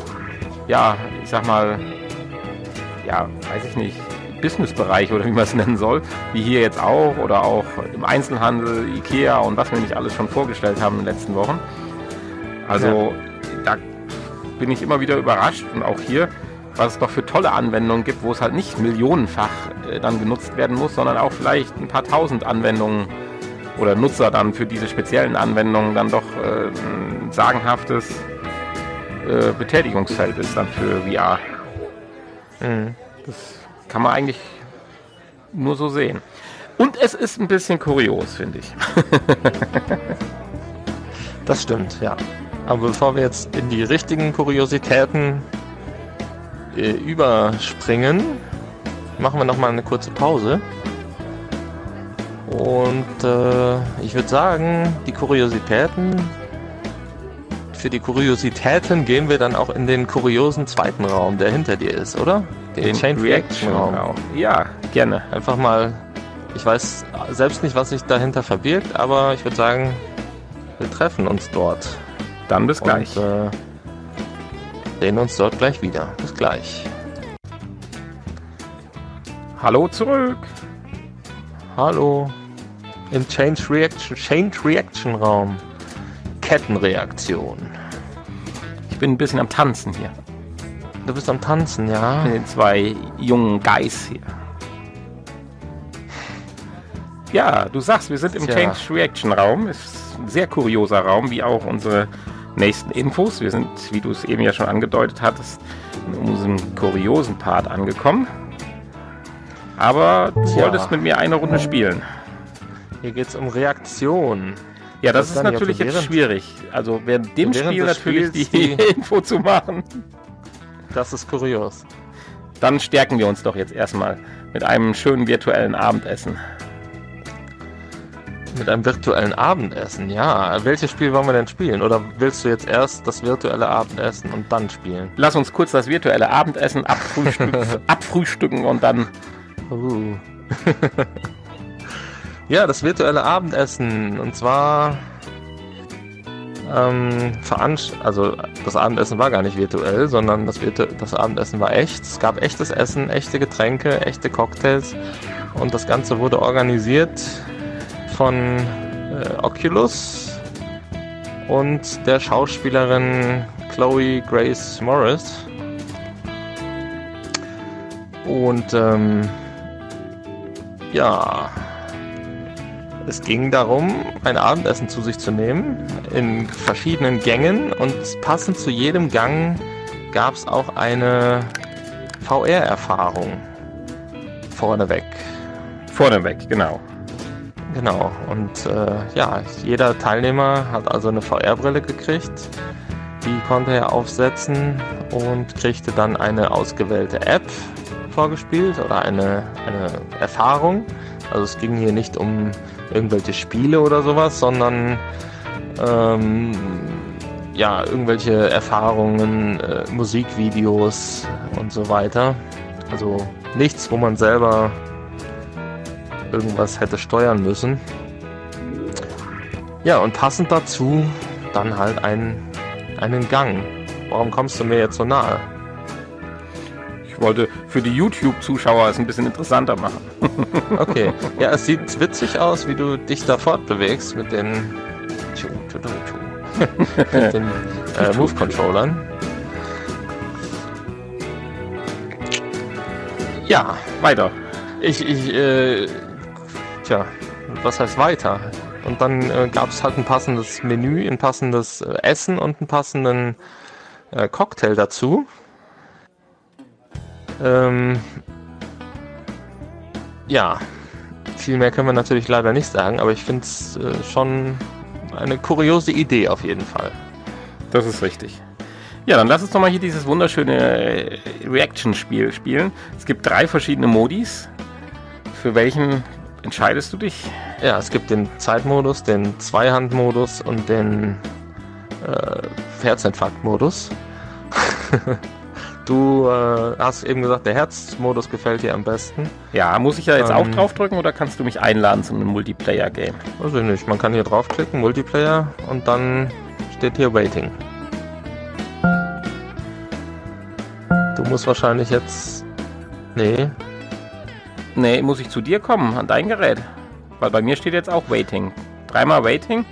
ja, ich sag mal, ja, weiß ich nicht, Businessbereich oder wie man es nennen soll, wie hier jetzt auch oder auch im Einzelhandel, Ikea und was wir nicht alles schon vorgestellt haben in den letzten Wochen. Also da bin ich immer wieder überrascht und auch hier, was es doch für tolle Anwendungen gibt, wo es halt nicht millionenfach äh, dann genutzt werden muss, sondern auch vielleicht ein paar tausend Anwendungen oder Nutzer dann für diese speziellen Anwendungen dann doch äh, ein sagenhaftes äh, Betätigungsfeld ist dann für VR. Mhm. Kann man eigentlich nur so sehen. Und es ist ein bisschen kurios, finde ich. Das stimmt, ja. Aber bevor wir jetzt in die richtigen Kuriositäten äh, überspringen, machen wir noch mal eine kurze Pause. Und äh, ich würde sagen, die Kuriositäten, für die Kuriositäten gehen wir dann auch in den kuriosen zweiten Raum, der hinter dir ist, oder? Den, Chain Reaction Raum. Raum. Ja, gerne. Einfach mal, ich weiß selbst nicht, was sich dahinter verbirgt, aber ich würde sagen, wir treffen uns dort. Dann bis gleich. Und äh, sehen uns dort gleich wieder. Bis gleich. Hallo zurück. Hallo. Im Change Reaction, Change Reaction Raum. Kettenreaktion. Ich bin ein bisschen am Tanzen hier. Du bist am Tanzen, ja. Mit den zwei jungen Guys hier. Ja, du sagst, wir sind im Tja. Change Reaction Raum. Ist ein sehr kurioser Raum, wie auch unsere nächsten Infos. Wir sind, wie du es eben ja schon angedeutet hattest, in unserem kuriosen Part angekommen. Aber du Tja. wolltest mit mir eine Runde spielen. Hier geht's um Reaktion. Ja, das Das ist natürlich jetzt während- schwierig. Also während dem während Spiel natürlich Spiels die, die- Info zu machen. Das ist kurios. Dann stärken wir uns doch jetzt erstmal mit einem schönen virtuellen Abendessen. Mit einem virtuellen Abendessen, ja. Welches Spiel wollen wir denn spielen? Oder willst du jetzt erst das virtuelle Abendessen und dann spielen? Lass uns kurz das virtuelle Abendessen abfrühstücken, abfrühstücken und dann. Uh. ja, das virtuelle Abendessen. Und zwar ähm, veranst also das Abendessen war gar nicht virtuell, sondern das, virtu das Abendessen war echt. Es gab echtes Essen, echte Getränke, echte Cocktails und das Ganze wurde organisiert von äh, Oculus und der Schauspielerin Chloe Grace Morris. Und ähm, ja, es ging darum, ein Abendessen zu sich zu nehmen in verschiedenen Gängen und passend zu jedem Gang gab es auch eine VR-Erfahrung vorneweg. Vorneweg, genau. Genau, und äh, ja, jeder Teilnehmer hat also eine VR-Brille gekriegt. Die konnte er aufsetzen und kriegte dann eine ausgewählte App vorgespielt oder eine, eine Erfahrung. Also es ging hier nicht um irgendwelche Spiele oder sowas, sondern ähm, ja, irgendwelche Erfahrungen, äh, Musikvideos und so weiter. Also nichts, wo man selber irgendwas hätte steuern müssen. Ja, und passend dazu dann halt ein, einen Gang. Warum kommst du mir jetzt so nahe? Ich wollte für die YouTube-Zuschauer es ein bisschen interessanter machen. Okay. Ja, es sieht witzig aus, wie du dich da fortbewegst mit den, mit den äh, Move-Controllern. Ja, Weiter. ich, ich, äh, tja, was heißt weiter? Und dann äh, gab es halt ein passendes Menü, ein passendes äh, Essen und einen passenden äh, Cocktail dazu. Ähm, ja, viel mehr können wir natürlich leider nicht sagen, aber ich finde es äh, schon eine kuriose Idee auf jeden Fall. Das ist richtig. Ja, dann lass uns doch mal hier dieses wunderschöne äh, Reaction-Spiel spielen. Es gibt drei verschiedene Modis. Für welchen entscheidest du dich? Ja, es gibt den Zeitmodus, den Zweihandmodus und den äh, Herzinfarktmodus. du äh, hast eben gesagt, der Herzmodus gefällt dir am besten. Ja, muss ich ja jetzt auch Ähm. draufdrücken oder kannst du mich einladen zu einem Multiplayer-Game? Weiß ich nicht, man kann hier draufklicken, Multiplayer und dann steht hier Waiting. Du musst wahrscheinlich jetzt... Nee, Nee, muss ich zu dir kommen, an dein Gerät. Weil bei mir steht jetzt auch Waiting. Dreimal Waiting?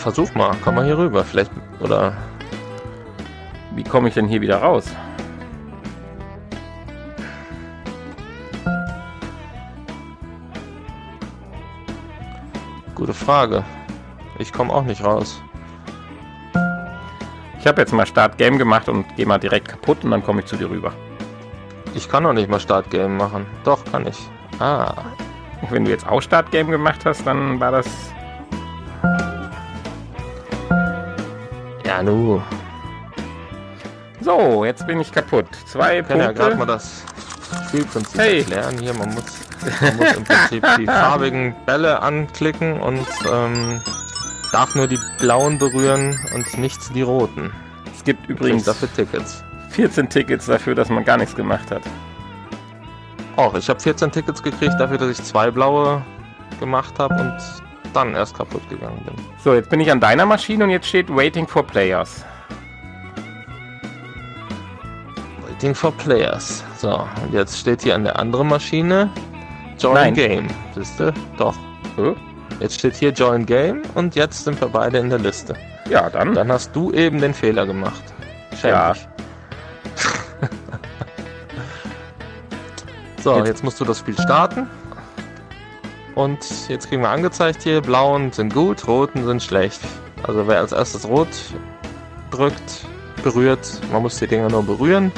versuch mal, komm mal hier rüber, vielleicht, oder... Wie komme ich denn hier wieder raus? Gute Frage. Ich komme auch nicht raus. Ich habe jetzt mal Start Game gemacht und gehe mal direkt kaputt und dann komme ich zu dir rüber. Ich kann doch nicht mal Startgame machen. Doch, kann ich. Ah, Wenn du jetzt auch Start Game gemacht hast, dann war das. ja nu. So, jetzt bin ich kaputt. Zwei Ich kann ja gerade mal Punkte. das Spielprinzip Hey. erklären. Hier, man muss, man muss im Prinzip die farbigen Bälle anklicken und ähm, darf nur die blauen berühren und nicht die roten. es gibt übrigens dafür Tickets. 14 Tickets dafür, dass man gar nichts gemacht hat. Auch, ich habe 14 Tickets gekriegt dafür, dass ich zwei blaue gemacht habe und dann erst kaputt gegangen bin. So, jetzt bin ich an deiner Maschine und jetzt steht Waiting for Players. Waiting for Players. So, und jetzt steht hier an der anderen Maschine Join Nein. Game. Siehst du? Doch. So. Jetzt steht hier Join Game und jetzt sind wir beide in der Liste. Ja, dann. Dann hast du eben den Fehler gemacht. Schäm Ja. So, Jetzt- musst du das Spiel starten. Und jetzt kriegen wir angezeigt hier, blauen sind gut, roten sind schlecht. Also wer als erstes rot drückt, berührt, man muss die Dinger nur berühren,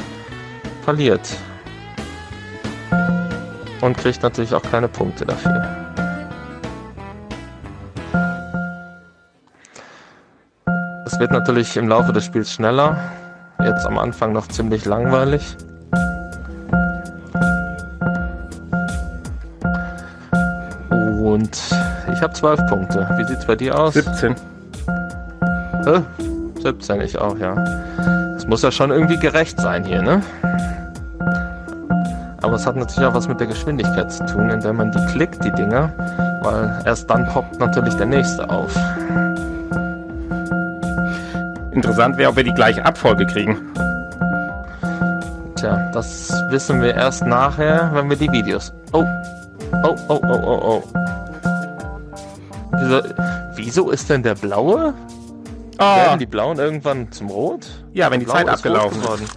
verliert. Und kriegt natürlich auch keine Punkte dafür. Es wird natürlich im Laufe des Spiels schneller. Jetzt am Anfang noch ziemlich langweilig. Und ich habe 12 Punkte. Wie sieht's bei dir aus? 17. Äh, 17 ich auch, ja. Es muss ja schon irgendwie gerecht sein hier, ne? Aber es hat natürlich auch was mit der Geschwindigkeit zu tun, in der man die klickt, die Dinger, weil erst dann poppt natürlich der nächste auf. Interessant wäre, ob wir die gleiche Abfolge kriegen. Tja, das wissen wir erst nachher, wenn wir die Videos. Oh, oh, oh, oh, oh, oh. Wieso, wieso ist denn der blaue? Oh, Werden die blauen irgendwann zum Rot? ja, wenn die Blau Zeit abgelaufen ist.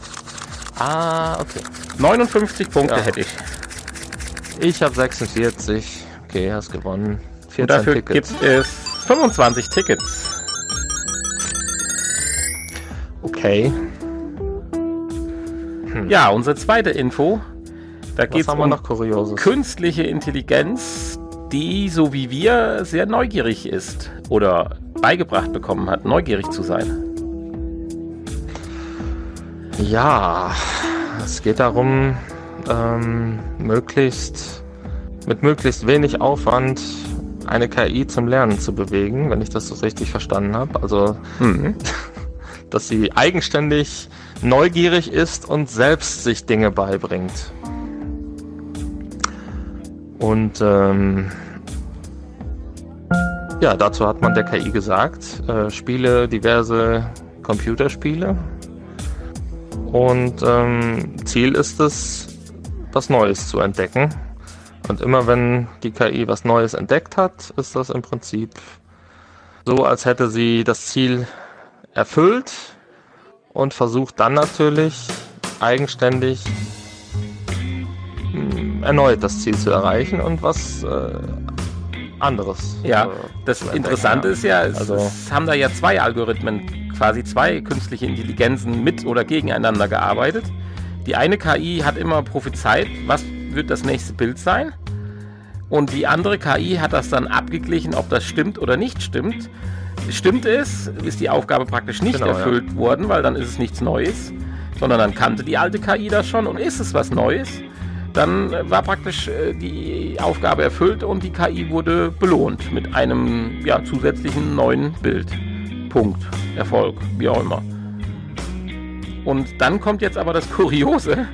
Ah, okay. 59 Punkte Ja. hätte ich. Ich habe 46. Okay, hast gewonnen. 14 Und dafür Tickets. gibt es 25 Tickets. Okay. Ja, unsere zweite Info. Da geht es um noch Kurioses? künstliche Intelligenz, die so wie wir sehr neugierig ist oder beigebracht bekommen hat, neugierig zu sein. Ja, es geht darum, ähm, möglichst mit möglichst wenig Aufwand eine KI zum Lernen zu bewegen, wenn ich das so richtig verstanden habe. Also, Mhm. dass sie eigenständig neugierig ist und selbst sich Dinge beibringt. Und ähm, ja, dazu hat man der KI gesagt, äh, spiele diverse Computerspiele. Und ähm, Ziel ist es, was Neues zu entdecken. Und immer wenn die KI was Neues entdeckt hat, ist das im Prinzip so, als hätte sie das Ziel erfüllt und versucht dann natürlich eigenständig mh, erneut das Ziel zu erreichen und was äh, anderes. Ja, äh, das Interessante ja. ist ja, es, Also- es haben da ja zwei Algorithmen, quasi zwei künstliche Intelligenzen mit oder gegeneinander gearbeitet. Die eine KI hat immer prophezeit, was wird das nächste Bild sein. Und die andere KI hat das dann abgeglichen, ob das stimmt oder nicht stimmt. Stimmt es, ist die Aufgabe praktisch nicht Genau, ja. erfüllt worden, weil dann ist es nichts Neues, sondern dann kannte die alte KI das schon und ist es was Neues, dann äh, war praktisch äh, die Aufgabe erfüllt und die KI wurde belohnt mit einem ja, zusätzlichen neuen Bild. Punkt. Erfolg, wie auch immer. Und dann kommt jetzt aber das Kuriose,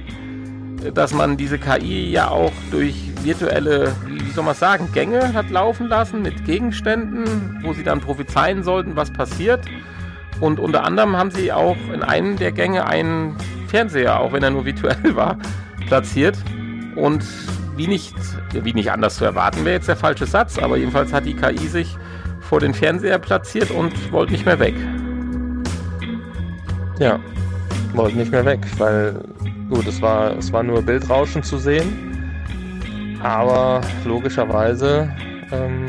dass man diese KI ja auch durch virtuelle, wie soll man sagen, Gänge hat laufen lassen mit Gegenständen, wo sie dann prophezeien sollten, was passiert. Und unter anderem haben sie auch in einem der Gänge einen Fernseher, auch wenn er nur virtuell war, platziert. Und wie nicht, wie nicht anders zu erwarten wäre jetzt der falsche Satz, aber jedenfalls hat die KI sich vor den Fernseher platziert und wollte nicht mehr weg. Ja, wollte nicht mehr weg, weil gut, es war, es war nur Bildrauschen zu sehen, aber logischerweise ähm,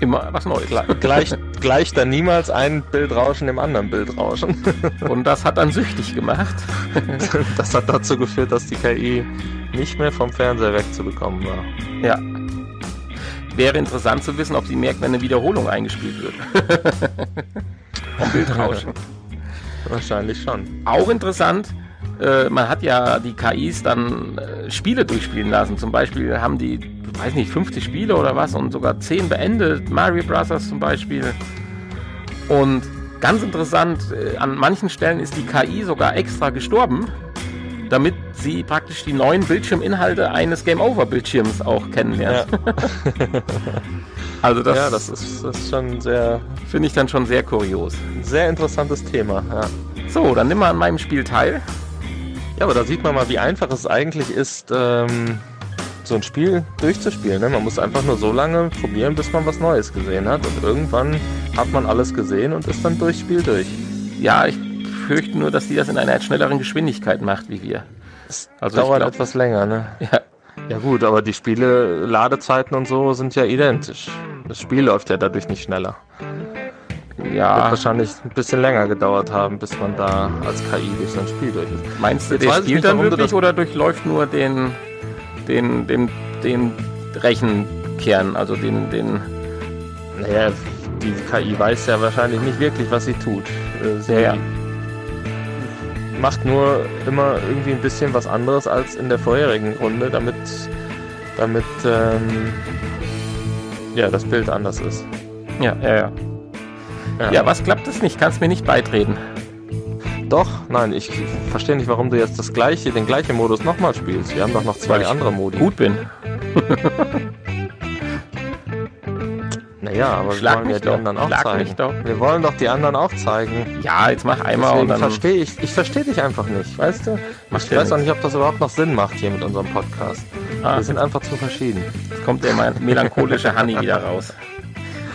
Immer was Neues. gleicht, gleicht dann niemals ein Bildrauschen dem anderen Bildrauschen. Und das hat dann süchtig gemacht. Das hat dazu geführt, dass die KI nicht mehr vom Fernseher wegzubekommen war. Ja. Wäre interessant zu wissen, ob sie merkt, wenn eine Wiederholung eingespielt wird. Vom Bildrauschen. Wahrscheinlich schon. Auch interessant, äh, man hat ja die KIs dann äh, Spiele durchspielen lassen. Zum Beispiel haben die, weiß nicht, 50 Spiele oder was und sogar 10 beendet. Mario Bros. zum Beispiel. Und ganz interessant, äh, an manchen Stellen ist die KI sogar extra gestorben, damit sie praktisch die neuen Bildschirminhalte eines Game Over Bildschirms auch kennenlernt. Ja, Also das, ja das, ist, das ist schon sehr, finde ich dann schon sehr kurios. sehr interessantes Thema. Ja. So, dann nimm mal an meinem Spiel teil. Ja, aber da sieht man mal, wie einfach es eigentlich ist, ähm, so ein Spiel durchzuspielen. Ne? Man muss einfach nur so lange probieren, bis man was Neues gesehen hat. Und irgendwann hat man alles gesehen und ist dann durchs Spiel durch. Ja, ich befürchte nur, dass die das in einer schnelleren Geschwindigkeit macht wie wir. Es Also dauert glaub- etwas länger, ne? Ja, Ja gut, aber die Spiele, Ladezeiten und so sind ja identisch. Das Spiel läuft ja dadurch nicht schneller. Wird ja. wahrscheinlich ein bisschen länger gedauert haben, bis man da als KI durch so ein Spiel durch ist. Meinst du, Jetzt der spielt dann wirklich das- oder durchläuft nur den, den, den, den Rechenkern, also den, den. Naja, die KI weiß ja wahrscheinlich nicht wirklich, was sie tut. Äh, Sie Ja, ja. macht nur immer irgendwie ein bisschen was anderes als in der vorherigen Runde, damit, damit ähm, ja, das Bild anders ist. Ja, ja, ja. Ja, was klappt es nicht? Kannst mir nicht beitreten. Doch, nein, ich verstehe nicht, warum du jetzt das gleiche, den gleichen Modus nochmal spielst. Wir haben doch noch zwei Weil ich andere Modi. Gut bin. Naja, aber Schlag wir wollen ja die doch, anderen auch schlag zeigen. doch. Wir wollen doch die anderen auch zeigen. Ja, jetzt mach einmal Deswegen und dann. verstehe ich, ich verstehe dich einfach nicht, weißt du? Macht Ich weiß auch nicht, ob das überhaupt noch Sinn macht hier mit unserem Podcast. Ah, Wir sind einfach zu verschieden. Jetzt kommt der melancholische Honey wieder raus.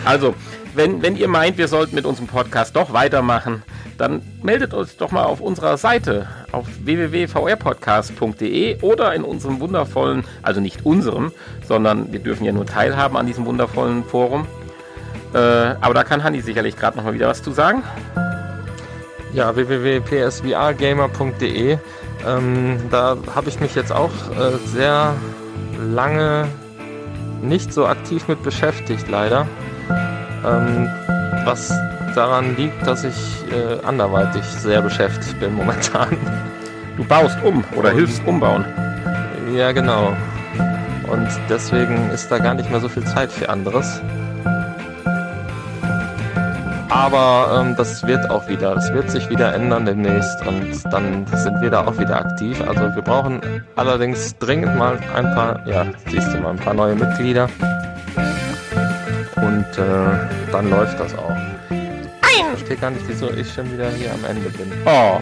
Also, wenn, wenn ihr meint, wir sollten mit unserem Podcast doch weitermachen, dann meldet uns doch mal auf unserer Seite auf www.vrpodcast.de oder in unserem wundervollen, also nicht unserem, sondern wir dürfen ja nur teilhaben an diesem wundervollen Forum. Äh, aber da kann Hanni sicherlich gerade noch mal wieder was zu sagen. Ja, www.psvrgamer.de. Ähm, da habe ich mich jetzt auch äh, sehr lange nicht so aktiv mit beschäftigt, leider. Ähm, was daran liegt, dass ich äh, anderweitig sehr beschäftigt bin momentan. Du baust um oder Und- hilfst umbauen. Ja, genau. Und deswegen ist da gar nicht mehr so viel Zeit für anderes. Aber ähm, das wird auch wieder, das wird sich wieder ändern demnächst und dann sind wir da auch wieder aktiv. Also wir brauchen allerdings dringend mal ein paar, ja, siehst du mal, ein paar neue Mitglieder. Und äh, dann läuft das auch. Ich verstehe gar nicht, wieso ich schon wieder hier am Ende bin. Oh.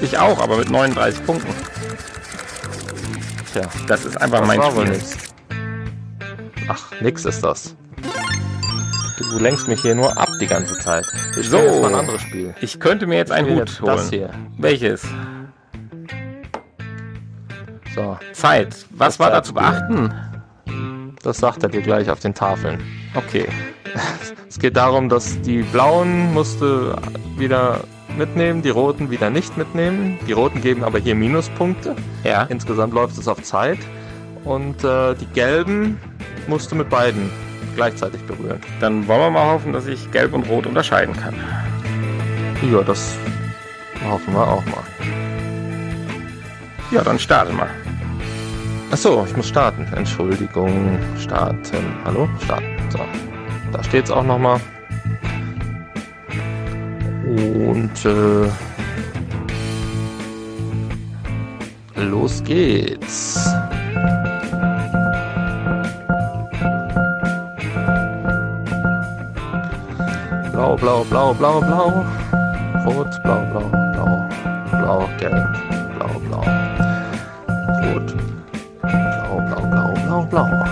Ich auch, aber mit 39 Punkten. Tja, Das ist einfach das mein war Spiel. nix. Ach, nix ist das. Du lenkst mich hier nur ab die ganze Zeit. Wir So. jetzt mal ein anderes Spiel. Ich könnte mir jetzt Ich einen Hut jetzt holen. Das hier. Welches? So, Zeit. Was Das war da zu beachten? Das sagt er dir gleich auf den Tafeln. Okay. Es geht darum, dass die blauen musst du wieder mitnehmen, die roten wieder nicht mitnehmen. Die roten geben aber hier Minuspunkte. Ja. Insgesamt läuft es auf Zeit. Und äh, die gelben musst du mit beiden gleichzeitig berühren. Dann wollen wir mal hoffen, dass ich Gelb und Rot unterscheiden kann. Ja, das hoffen wir auch mal. Ja, dann starte mal. Achso, ich muss starten. Entschuldigung. Starten. Hallo? Starten. So. Da steht's auch nochmal. Und äh, los geht's. Blau, blau, blau, blau, blau. Rot, blau, blau, blau. Blau, gelb. Blau.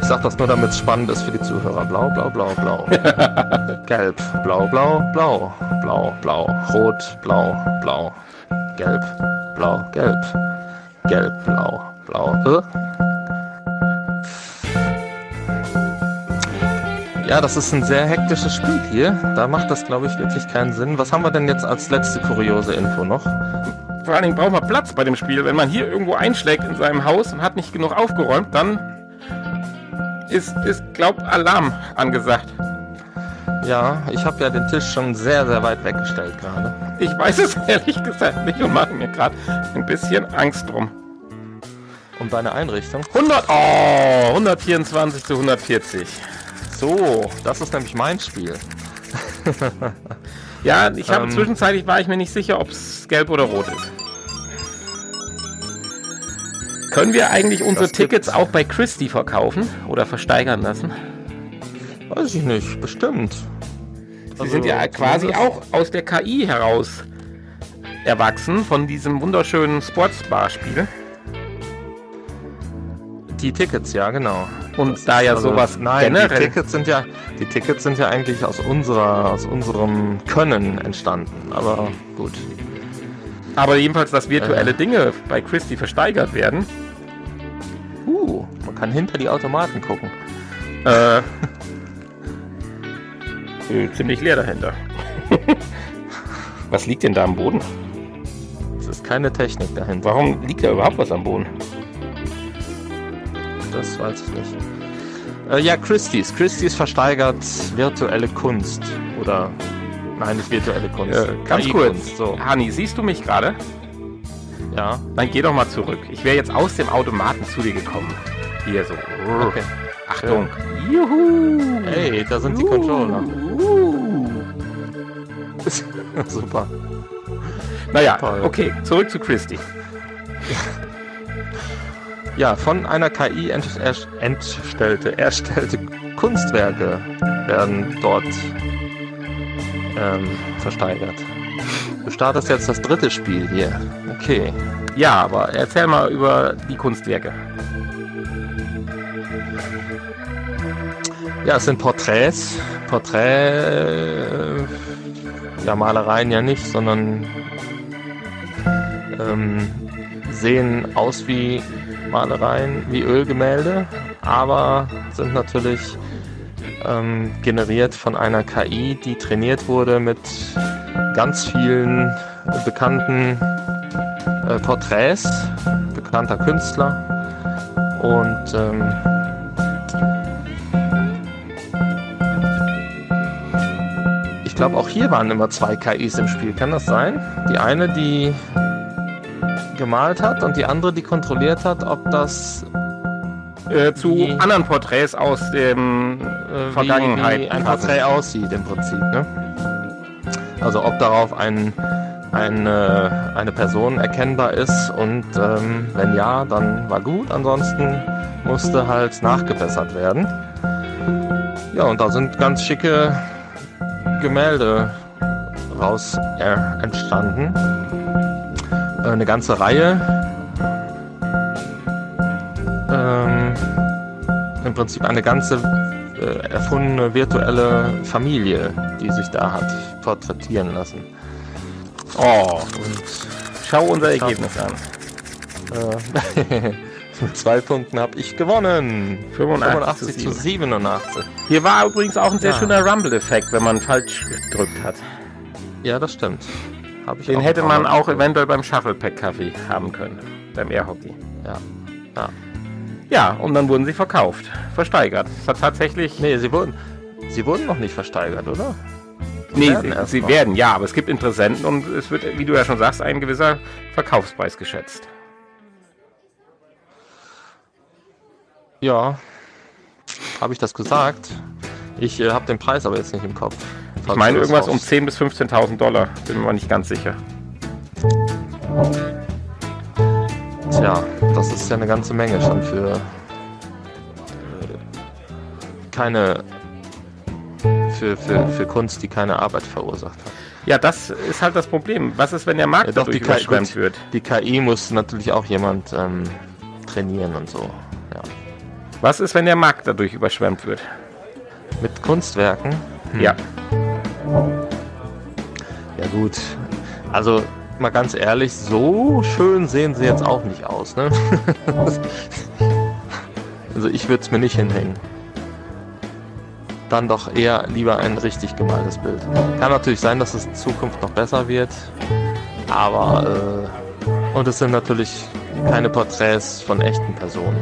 Ich sag das nur, damit es spannend ist für die Zuhörer. Blau, blau, blau, blau. Gelb, blau, blau, blau. Blau, blau. Rot, blau, blau. Gelb, blau, gelb. Gelb, blau, blau. Äh? Ja, das ist ein sehr hektisches Spiel hier. Da macht das, glaube ich, wirklich keinen Sinn. Was haben wir denn jetzt als letzte kuriose Info noch? Vor allen Dingen braucht man Platz bei dem Spiel. Wenn man hier irgendwo einschlägt in seinem Haus und hat nicht genug aufgeräumt, dann ist, ist glaub, Alarm angesagt. Ja, ich habe ja den Tisch schon sehr, sehr weit weggestellt gerade. Ich weiß es ehrlich gesagt nicht und mache mir gerade ein bisschen Angst drum. Um deine Einrichtung. 100, oh, 124 zu 140. So, das ist nämlich mein Spiel. Ja, ich habe Ähm. zwischenzeitlich war ich mir nicht sicher, ob es gelb oder rot ist. Können wir eigentlich unsere Tickets auch bei Christie verkaufen oder versteigern lassen? Weiß ich nicht, bestimmt. Sie Also, sind ja quasi zumindest- auch aus der KI heraus erwachsen von diesem wunderschönen Sportsbar-Spiel. Die Tickets, ja, genau. Und Das da ja also- sowas nein, generell. Die Tickets sind ja, die Tickets sind ja eigentlich aus unserer, aus unserem Können entstanden. Aber gut. Aber jedenfalls, dass virtuelle Äh. Dinge bei Christie versteigert werden. Uh, man kann hinter die Automaten gucken. Äh, äh, ziemlich leer dahinter. was liegt denn da am Boden? Es ist keine Technik dahinter. Warum liegt da überhaupt was am Boden? Das weiß ich nicht. Äh, ja, Christie's. Christie's versteigert virtuelle Kunst. Oder, nein, nicht virtuelle Kunst. Äh, ganz kurz. So, Hani, siehst du mich gerade? ja. Dann geh doch mal zurück. Ich wäre jetzt aus dem Automaten zu dir gekommen. Hier so. Okay. Achtung. Juhu. Hey, da sind die Controller. Super. Naja, Toll. okay, zurück zu Christie. Ja, von einer KI entstellte, erstellte Kunstwerke werden dort ähm, versteigert. Du startest jetzt das dritte Spiel hier. Okay. Ja, aber erzähl mal über die Kunstwerke. Ja, es sind Porträts. Porträt, äh, ja, Malereien ja nicht, sondern ähm, sehen aus wie Malereien, wie Ölgemälde, aber sind natürlich ähm, generiert von einer KI, die trainiert wurde mit ganz vielen bekannten äh, Porträts bekannter Künstler und ähm, Ich glaube, auch hier waren immer zwei KIs im Spiel. Kann das sein? Die eine, die gemalt hat und die andere, die kontrolliert hat, ob das Äh, zu Die- anderen Porträts aus dem äh, Vergangenheit wie, wie ein. Porträt aussieht im Prinzip. Ne? Also ob darauf ein, eine, eine Person erkennbar ist und ähm, wenn ja, dann war gut. Ansonsten musste halt nachgebessert werden. Ja, und da sind ganz schicke Gemälde raus äh, entstanden. Äh, eine ganze Reihe. Ähm, Im Prinzip eine ganze äh, erfundene virtuelle Familie, die sich da hat porträtieren lassen. Oh, Und schau unser Ergebnis an. äh, mit zwei Punkten habe ich gewonnen. 85 85 zu 87. Hier war übrigens auch ein sehr Ja. schöner Rumble-Effekt, wenn man falsch gedrückt hat. Ja, das stimmt. Den hätte man auch eventuell beim Shufflepack-Kaffee haben können. Beim Airhockey. Ja. ja. Ja, und dann wurden sie verkauft. Versteigert. Es hat tatsächlich. Nee, sie wurden, sie wurden noch nicht versteigert, oder? Nee, werden sie, sie werden, ja, aber es gibt Interessenten und es wird, wie du ja schon sagst, ein gewisser Verkaufspreis geschätzt. Ja. Habe ich das gesagt? Ich äh, habe den Preis aber jetzt nicht im Kopf. Ich meine irgendwas um 10.000 bis 15.000 Dollar. Bin mir mal nicht ganz sicher. Tja, das ist ja eine ganze Menge schon für äh, keine für, für, für Kunst, die keine Arbeit verursacht hat. Ja, das ist halt das Problem. Was ist, wenn der Markt Ja, doch, dadurch die KI überschwemmt gut. wird? Die KI muss natürlich auch jemand ähm, trainieren und so. Ja. Was ist, wenn der Markt dadurch überschwemmt wird? Mit Kunstwerken? Hm. Ja. Ja gut. Also mal ganz ehrlich, so schön sehen sie jetzt auch nicht aus, ne? also ich würde es mir nicht hinhängen. Dann doch eher lieber ein richtig gemaltes Bild. Kann natürlich sein, dass es in Zukunft noch besser wird, aber äh, und es sind natürlich keine Porträts von echten Personen.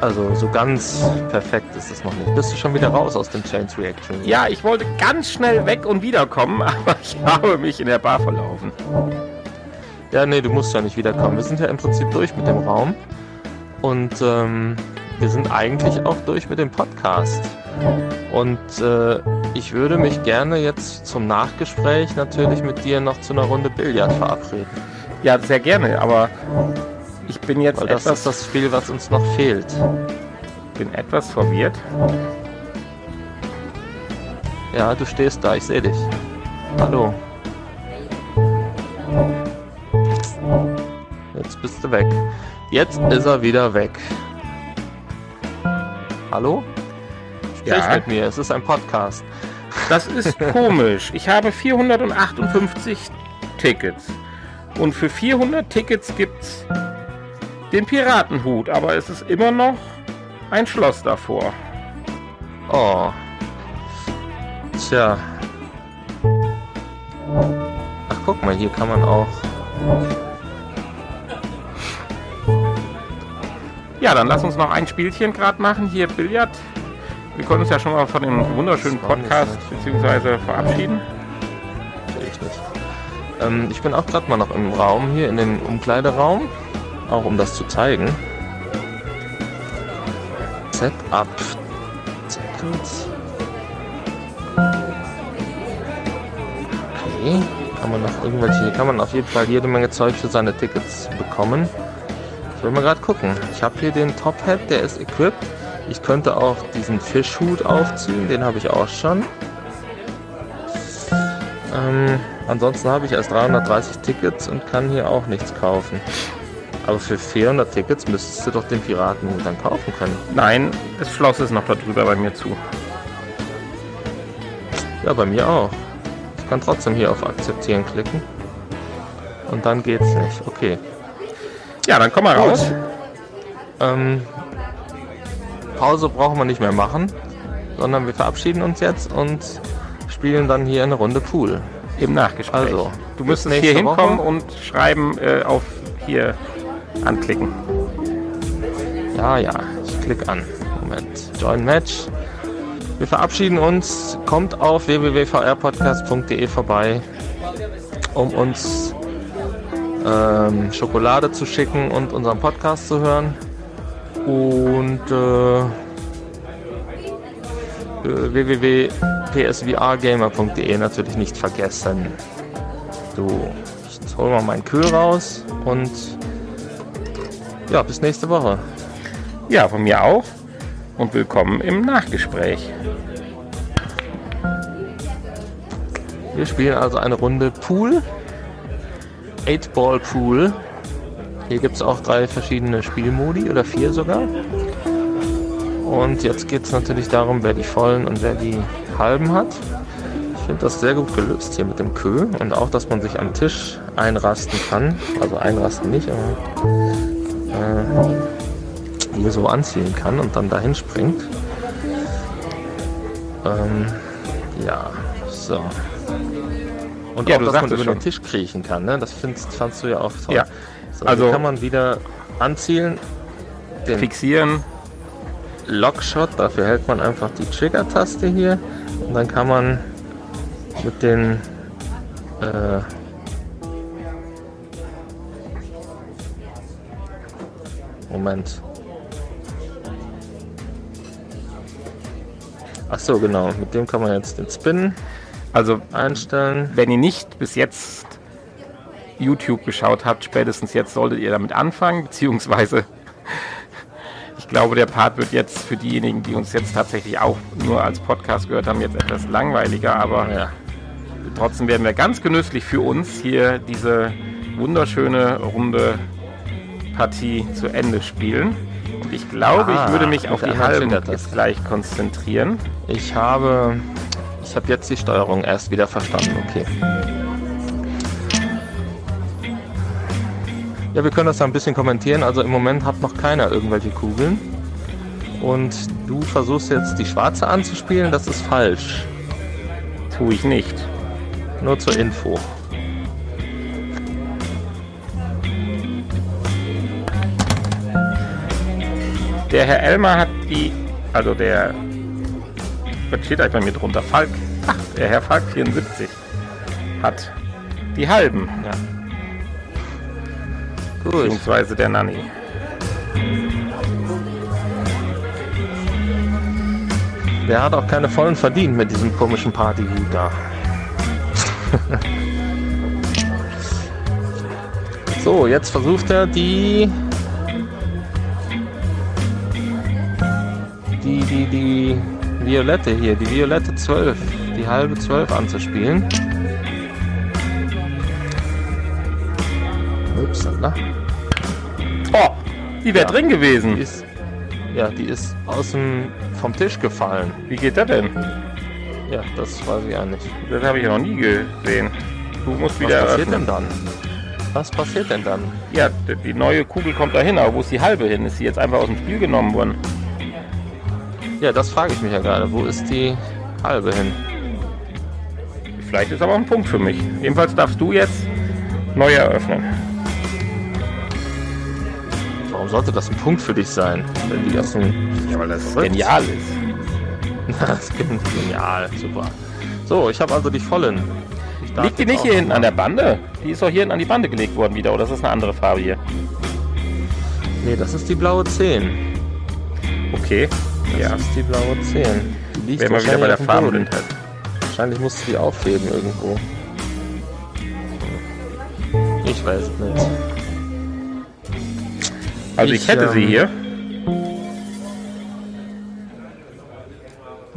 Also so ganz perfekt ist es noch nicht. Bist du schon wieder raus aus dem Chains Reaction? Ja, ich wollte ganz schnell weg und wiederkommen, aber ich habe mich in der Bar verlaufen. Ja, nee, du musst ja nicht wiederkommen. Wir sind ja im Prinzip durch mit dem Raum. Und ähm, wir sind eigentlich auch durch mit dem Podcast. Und äh, ich würde mich gerne jetzt zum Nachgespräch natürlich mit dir noch zu einer Runde Billard verabreden. Ja, sehr gerne, aber ich bin jetzt Weil das etwas, ist das Spiel, was uns noch fehlt. bin etwas verwirrt. Ja, du stehst da, ich sehe dich. Hallo. Jetzt bist du weg. Jetzt ist er wieder weg. Hallo? Sprich Ja. mit mir, es ist ein Podcast. Das ist komisch. Ich habe 458 Tickets. Und für 400 Tickets gibt's den Piratenhut, aber es ist immer noch ein Schloss davor. Oh. Tja. Ach, guck mal, hier kann man auch. Ja, dann lass uns noch ein Spielchen gerade machen. Hier Billard. Wir können uns ja schon mal von dem wunderschönen Podcast beziehungsweise verabschieden. Ich. Ähm, ich bin auch gerade mal noch im Raum hier, in den Umkleideraum. Auch um das zu zeigen. Setup. Okay. Kann man noch irgendwelche. Kann man auf jeden Fall jede Menge Zeug für seine Tickets bekommen. Ich will mal gerade gucken. Ich habe hier den Top Hat, der ist equipped. Ich könnte auch diesen Fischhut aufziehen, den habe ich auch schon. Ähm, ansonsten habe ich erst 330 Tickets und kann hier auch nichts kaufen. Aber für 400 Tickets müsstest du doch den Piratenhut dann kaufen können. Nein, das Schloss ist noch darüber bei mir zu. Ja, bei mir auch. Ich kann trotzdem hier auf Akzeptieren klicken. Und dann geht's nicht. Okay. Ja, dann komm mal Gut. raus. Ähm, Pause brauchen wir nicht mehr machen, sondern wir verabschieden uns jetzt und spielen dann hier eine Runde Pool. Im Nachgespräch. Also, du müsstest hier hinkommen und schreiben äh, auf hier anklicken. Ja, ja, ich klicke an. Moment. Join Match. Wir verabschieden uns. Kommt auf www.vrpodcast.de vorbei, um uns ähm, Schokolade zu schicken und unseren Podcast zu hören. Und äh, www.psvrgamer.de natürlich nicht vergessen. So, ich hol mal meinen Kühl raus und ja, bis nächste Woche. Ja, von mir auch. Und willkommen im Nachgespräch. Wir spielen also eine Runde Pool. 8-Ball Pool. Hier gibt es auch drei verschiedene Spielmodi oder vier sogar. Und jetzt geht es natürlich darum, wer die vollen und wer die halben hat. Ich finde das sehr gut gelöst hier mit dem Kö und auch, dass man sich am Tisch einrasten kann. Also einrasten nicht, aber äh, hier so anziehen kann und dann dahin springt. Ähm, ja, so. Und Ja, auch, dass man über schon. den Tisch kriechen kann, ne? Das findest, fandst du ja auch toll. Ja, So, also- kann man wieder anzielen. Fixieren. Lockshot, dafür hält man einfach die Trigger-Taste hier und dann kann man mit den äh, Moment. Ach so, genau. Mit dem kann man jetzt den Spin Also, einstellen. wenn ihr nicht bis jetzt YouTube geschaut habt, spätestens jetzt solltet ihr damit anfangen, beziehungsweise ich glaube, der Part wird jetzt für diejenigen, die uns jetzt tatsächlich auch nur als Podcast gehört haben, jetzt etwas langweiliger, aber Ja, trotzdem werden wir ganz genüsslich für uns hier diese wunderschöne runde Partie zu Ende spielen. Und ich glaube, Ah, ich würde mich auf die Halben jetzt gleich konzentrieren. ich habe, ich habe jetzt die Steuerung erst wieder verstanden. Okay. Ja, wir können das ja ein bisschen kommentieren. Also im Moment hat noch keiner irgendwelche Kugeln. Und du versuchst jetzt die schwarze anzuspielen, das ist falsch. Tue ich nicht. Nur zur Info. Der Herr Elmer hat die, also der, was steht eigentlich bei mir drunter? Falk, ach, der Herr Falk 74 hat die halben, Ja. Gut. beziehungsweise der Nanny. Der hat auch keine vollen verdient mit diesem komischen Partyhut da. so, jetzt versucht er die. Die, die, die Violette hier, die Violette 12, die halbe 12 anzuspielen. Upsala. Oh, die wäre Ja. drin Die gewesen. ist, ja, die ist aus dem, vom Tisch gefallen. Wie geht das denn? Ja, das weiß ich auch nicht. Das habe ich ja noch nie gesehen. Du musst Was wieder passiert öffnen. denn dann? Was passiert denn dann? Ja, die neue Kugel kommt da hin, aber wo ist die halbe hin? Ist sie jetzt einfach aus dem Spiel genommen worden? Ja, das frage ich mich ja gerade. Wo ist die halbe hin? Vielleicht ist aber ein Punkt für mich. Jedenfalls darfst du jetzt neu eröffnen. Warum sollte das ein Punkt für dich sein, wenn die dem Ja, weil das Verrückt. genial ist. Das klingt genial, super. So, ich habe also die vollen. Liegt die nicht hier hinten an der Bande? Die ist doch hier hinten an die Bande gelegt worden wieder, oder ist das eine andere Farbe hier? Nee, das ist die blaue 10. Okay. Ja. ist die blaue 10. Die Wären wir wieder bei der. Farbenblindheit. Wahrscheinlich musst du die aufheben irgendwo. Ich weiß es nicht. Also ich, Ich, hätte sie ähm, hier.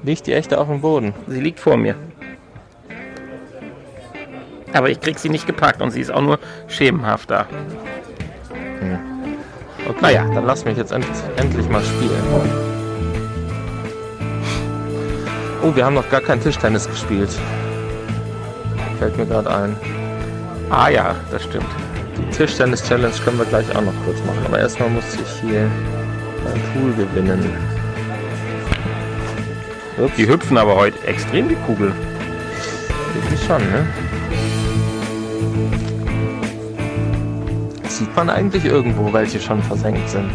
Liegt die echte auf dem Boden? Sie liegt vor mir. Aber ich krieg sie nicht gepackt und sie ist auch nur schemenhaft da. Okay, Naja. dann lass mich jetzt end endlich mal spielen. Oh, wir haben noch gar kein Tischtennis gespielt. Fällt mir gerade ein. Ah ja, das stimmt. Die Tischtennis-Challenge können wir gleich auch noch kurz machen. Aber erstmal muss ich hier beim Pool gewinnen. Ups, Die hüpfen aber heute extrem, die Kugeln. irgendwie schon, ne? Sieht man eigentlich irgendwo, welche schon versenkt sind?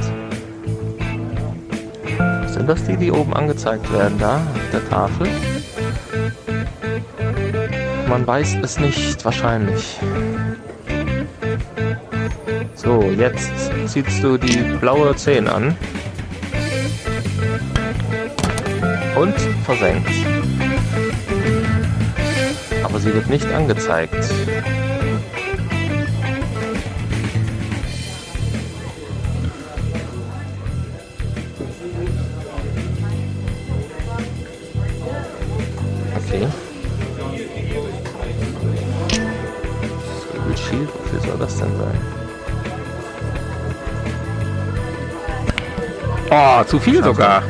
Sind das die, die oben angezeigt werden, da auf der Tafel? Man weiß es nicht, wahrscheinlich. So, jetzt ziehst du die blaue 10 an. Und versenkt. Aber sie wird nicht angezeigt. Oh, zu viel sogar.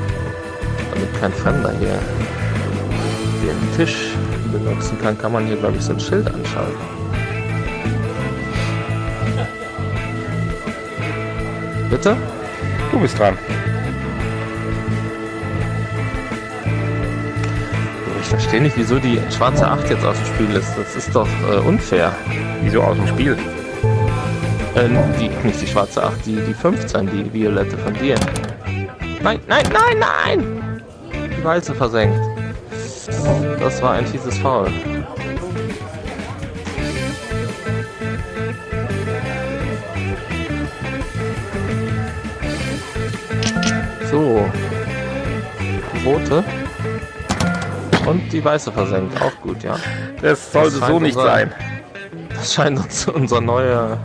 Damit kein Fremder hier den Tisch benutzen kann, kann man hier, glaube ich, so ein Schild anschalten. Bitte? Du bist dran. Ich verstehe nicht, wieso die schwarze 8 jetzt aus dem Spiel ist. Das ist doch äh, unfair. Wieso aus dem Spiel? Äh, die, nicht die schwarze 8, die, die 15, die violette von dir. Nein, nein, nein, nein! Die weiße versenkt. Das war ein fieses Foul. So. Die rote. Und die weiße versenkt. Auch gut, ja. Das sollte Das so nicht unser- sein. Das scheint uns unser neuer,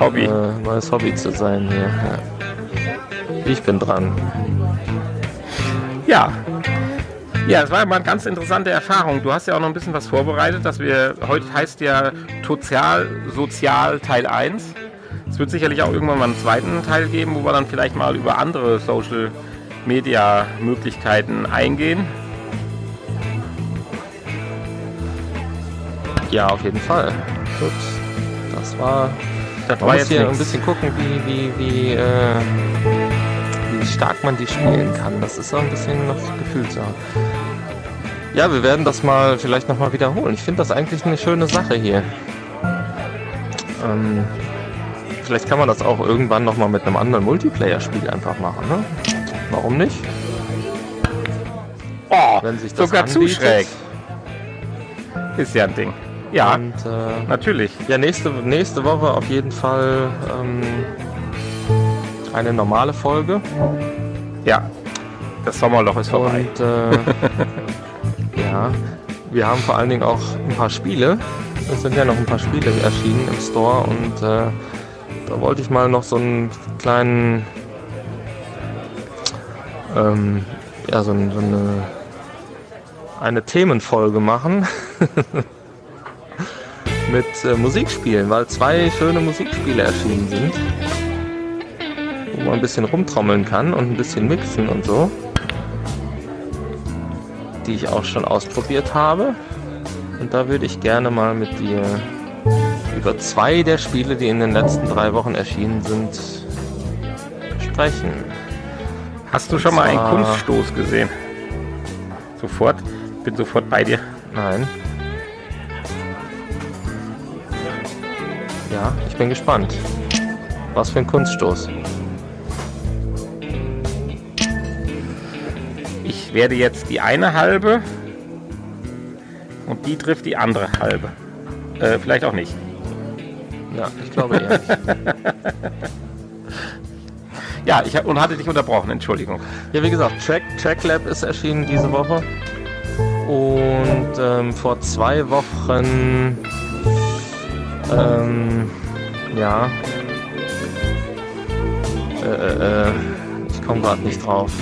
Hobby. äh, neues Hobby zu sein hier. Ja. Ich bin dran. Ja. Ja, es war mal eine ganz interessante Erfahrung. Du hast ja auch noch ein bisschen was vorbereitet, dass wir, heute heißt ja Sozial, Sozial Teil 1. Es wird sicherlich auch irgendwann mal einen zweiten Teil geben, wo wir dann vielleicht mal über andere Social Media Möglichkeiten eingehen. Ja, auf jeden Fall. Gut. Das war. Das war jetzt hier ein bisschen gucken, wie, wie, wie, äh, wie stark man die spielen kann. Das ist so ein bisschen noch Gefühlssache. Ja, wir werden das mal vielleicht nochmal wiederholen. Ich finde das eigentlich eine schöne Sache hier. Ähm, vielleicht kann man das auch irgendwann nochmal mit einem anderen Multiplayer-Spiel einfach machen, ne? Warum nicht? Oh, Wenn sich das sogar zu anbietet. schräg. Ist ja ein Ding. Ja, Und, äh, natürlich. Ja, nächste, nächste Woche auf jeden Fall ähm, eine normale Folge. Ja. Das Sommerloch ist vorbei. Und äh, ja, wir haben vor allen Dingen auch ein paar Spiele. Es sind ja noch ein paar Spiele erschienen im Store und äh, da wollte ich mal noch so einen kleinen, ähm, ja, so, so eine, eine Themenfolge machen. mit äh, Musikspielen, weil zwei schöne Musikspiele erschienen sind. Wo man ein bisschen rumtrommeln kann und ein bisschen mixen und so. Die ich auch schon ausprobiert habe. Und da würde ich gerne mal mit dir über zwei der Spiele, die in den letzten drei Wochen erschienen sind, sprechen. Hast du schon mal einen Kunststoß gesehen? Sofort? Bin sofort bei dir. Nein. Ja, ich bin gespannt. Was für ein Kunststoß. Werde jetzt die eine halbe und die trifft die andere halbe. Äh, vielleicht auch nicht. Ja, ich glaube eher nicht. Ja, ich hab, und hatte dich unterbrochen, Entschuldigung. Ja, wie gesagt, Track, Track Lab ist erschienen diese Woche. Und ähm, vor zwei Wochen, ähm, ja, äh, äh, äh ich komme gerade nicht drauf.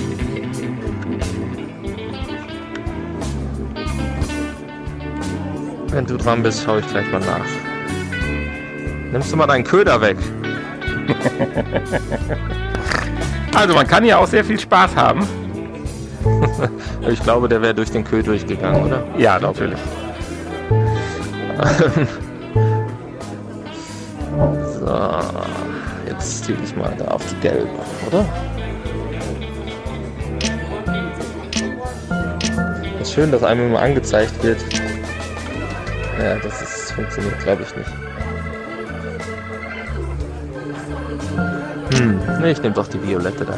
Wenn du dran bist, schaue ich gleich mal nach. Nimmst du mal deinen Köder weg? Also man kann ja auch sehr viel Spaß haben. ich glaube, der wäre durch den Köder durchgegangen, oder? Ja, natürlich. so, jetzt ziehe ich mal da auf die gelbe, oder? Das ist schön, dass einem immer angezeigt wird. Ja, das ist, funktioniert, glaube ich, nicht. Hm, ne, ich nehme doch die violette da.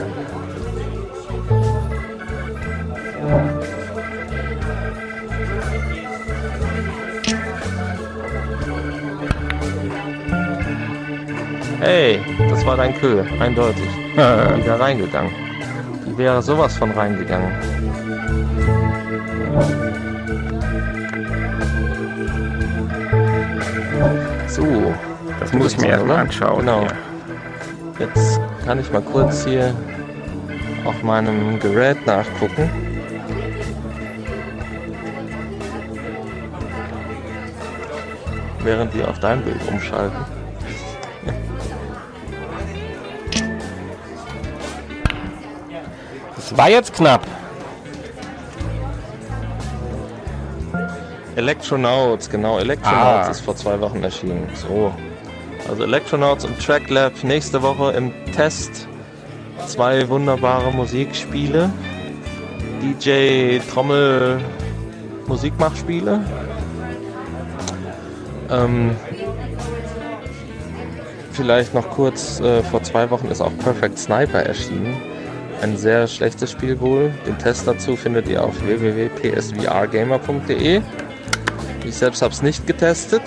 Hey, das war dein Kö, eindeutig. Wieder reingegangen. Die wäre sowas von reingegangen. So. Das muss ich mir erstmal anschauen. Genau. Ja. Jetzt kann ich mal kurz hier auf meinem Gerät nachgucken. Während wir auf dein Bild umschalten. Das war jetzt knapp. Electronauts, genau. Electronauts Ah. ist vor zwei Wochen erschienen. So. Also Electronauts und Track Lab nächste Woche im Test. Zwei wunderbare Musikspiele. DJ Trommel Musikmachspiele. Ähm, vielleicht noch kurz, äh, vor zwei Wochen ist auch Perfect Sniper erschienen. Ein sehr schlechtes Spiel wohl. Den Test dazu findet ihr auf www.psvrgamer.de. Ich selbst habe es nicht getestet,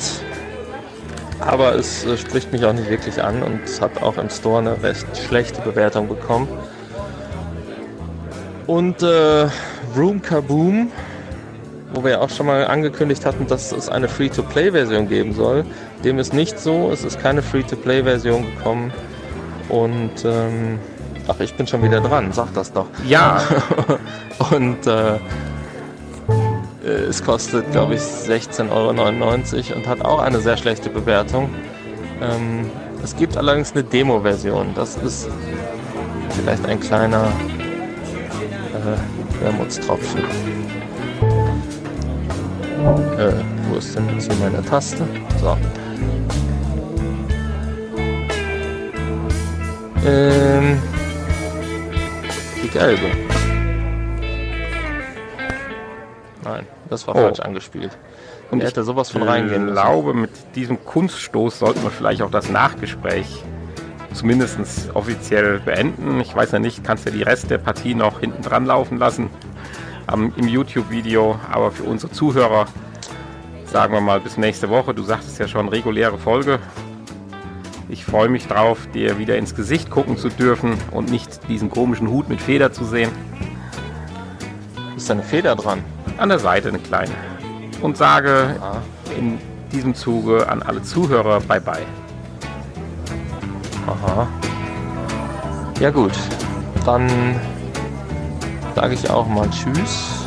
aber es äh, spricht mich auch nicht wirklich an und hat auch im Store eine recht schlechte Bewertung bekommen. Und äh, Room Kaboom, wo wir ja auch schon mal angekündigt hatten, dass es eine Free-to-Play-Version geben soll. Dem ist nicht so, es ist keine Free-to-Play-Version gekommen. Und ähm, ach, ich bin schon wieder dran, sag das doch. Ja, Und äh, es kostet, glaube ich, 16,99 Euro und hat auch eine sehr schlechte Bewertung. Ähm, es gibt allerdings eine Demo-Version. Das ist vielleicht ein kleiner äh, Wermutstropfen. Äh, wo ist denn jetzt hier meine Taste? So. Ähm, die gelbe. Nein, das war Oh. falsch angespielt. Und er ich hätte sowas von reingehen ich glaube, mit diesem Kunststoß sollten wir vielleicht auch das Nachgespräch zumindest offiziell beenden. Ich weiß ja nicht, kannst du die Rest der Partie noch hinten dran laufen lassen am, im YouTube-Video, aber für unsere Zuhörer sagen wir mal bis nächste Woche. Du sagtest ja schon reguläre Folge. Ich freue mich drauf, dir wieder ins Gesicht gucken zu dürfen und nicht diesen komischen Hut mit Feder zu sehen. Ist da eine Feder dran? An der Seite eine kleine. Und sage in diesem Zuge an alle Zuhörer Bye bye. aha. Ja gut, dann sage ich auch mal Tschüss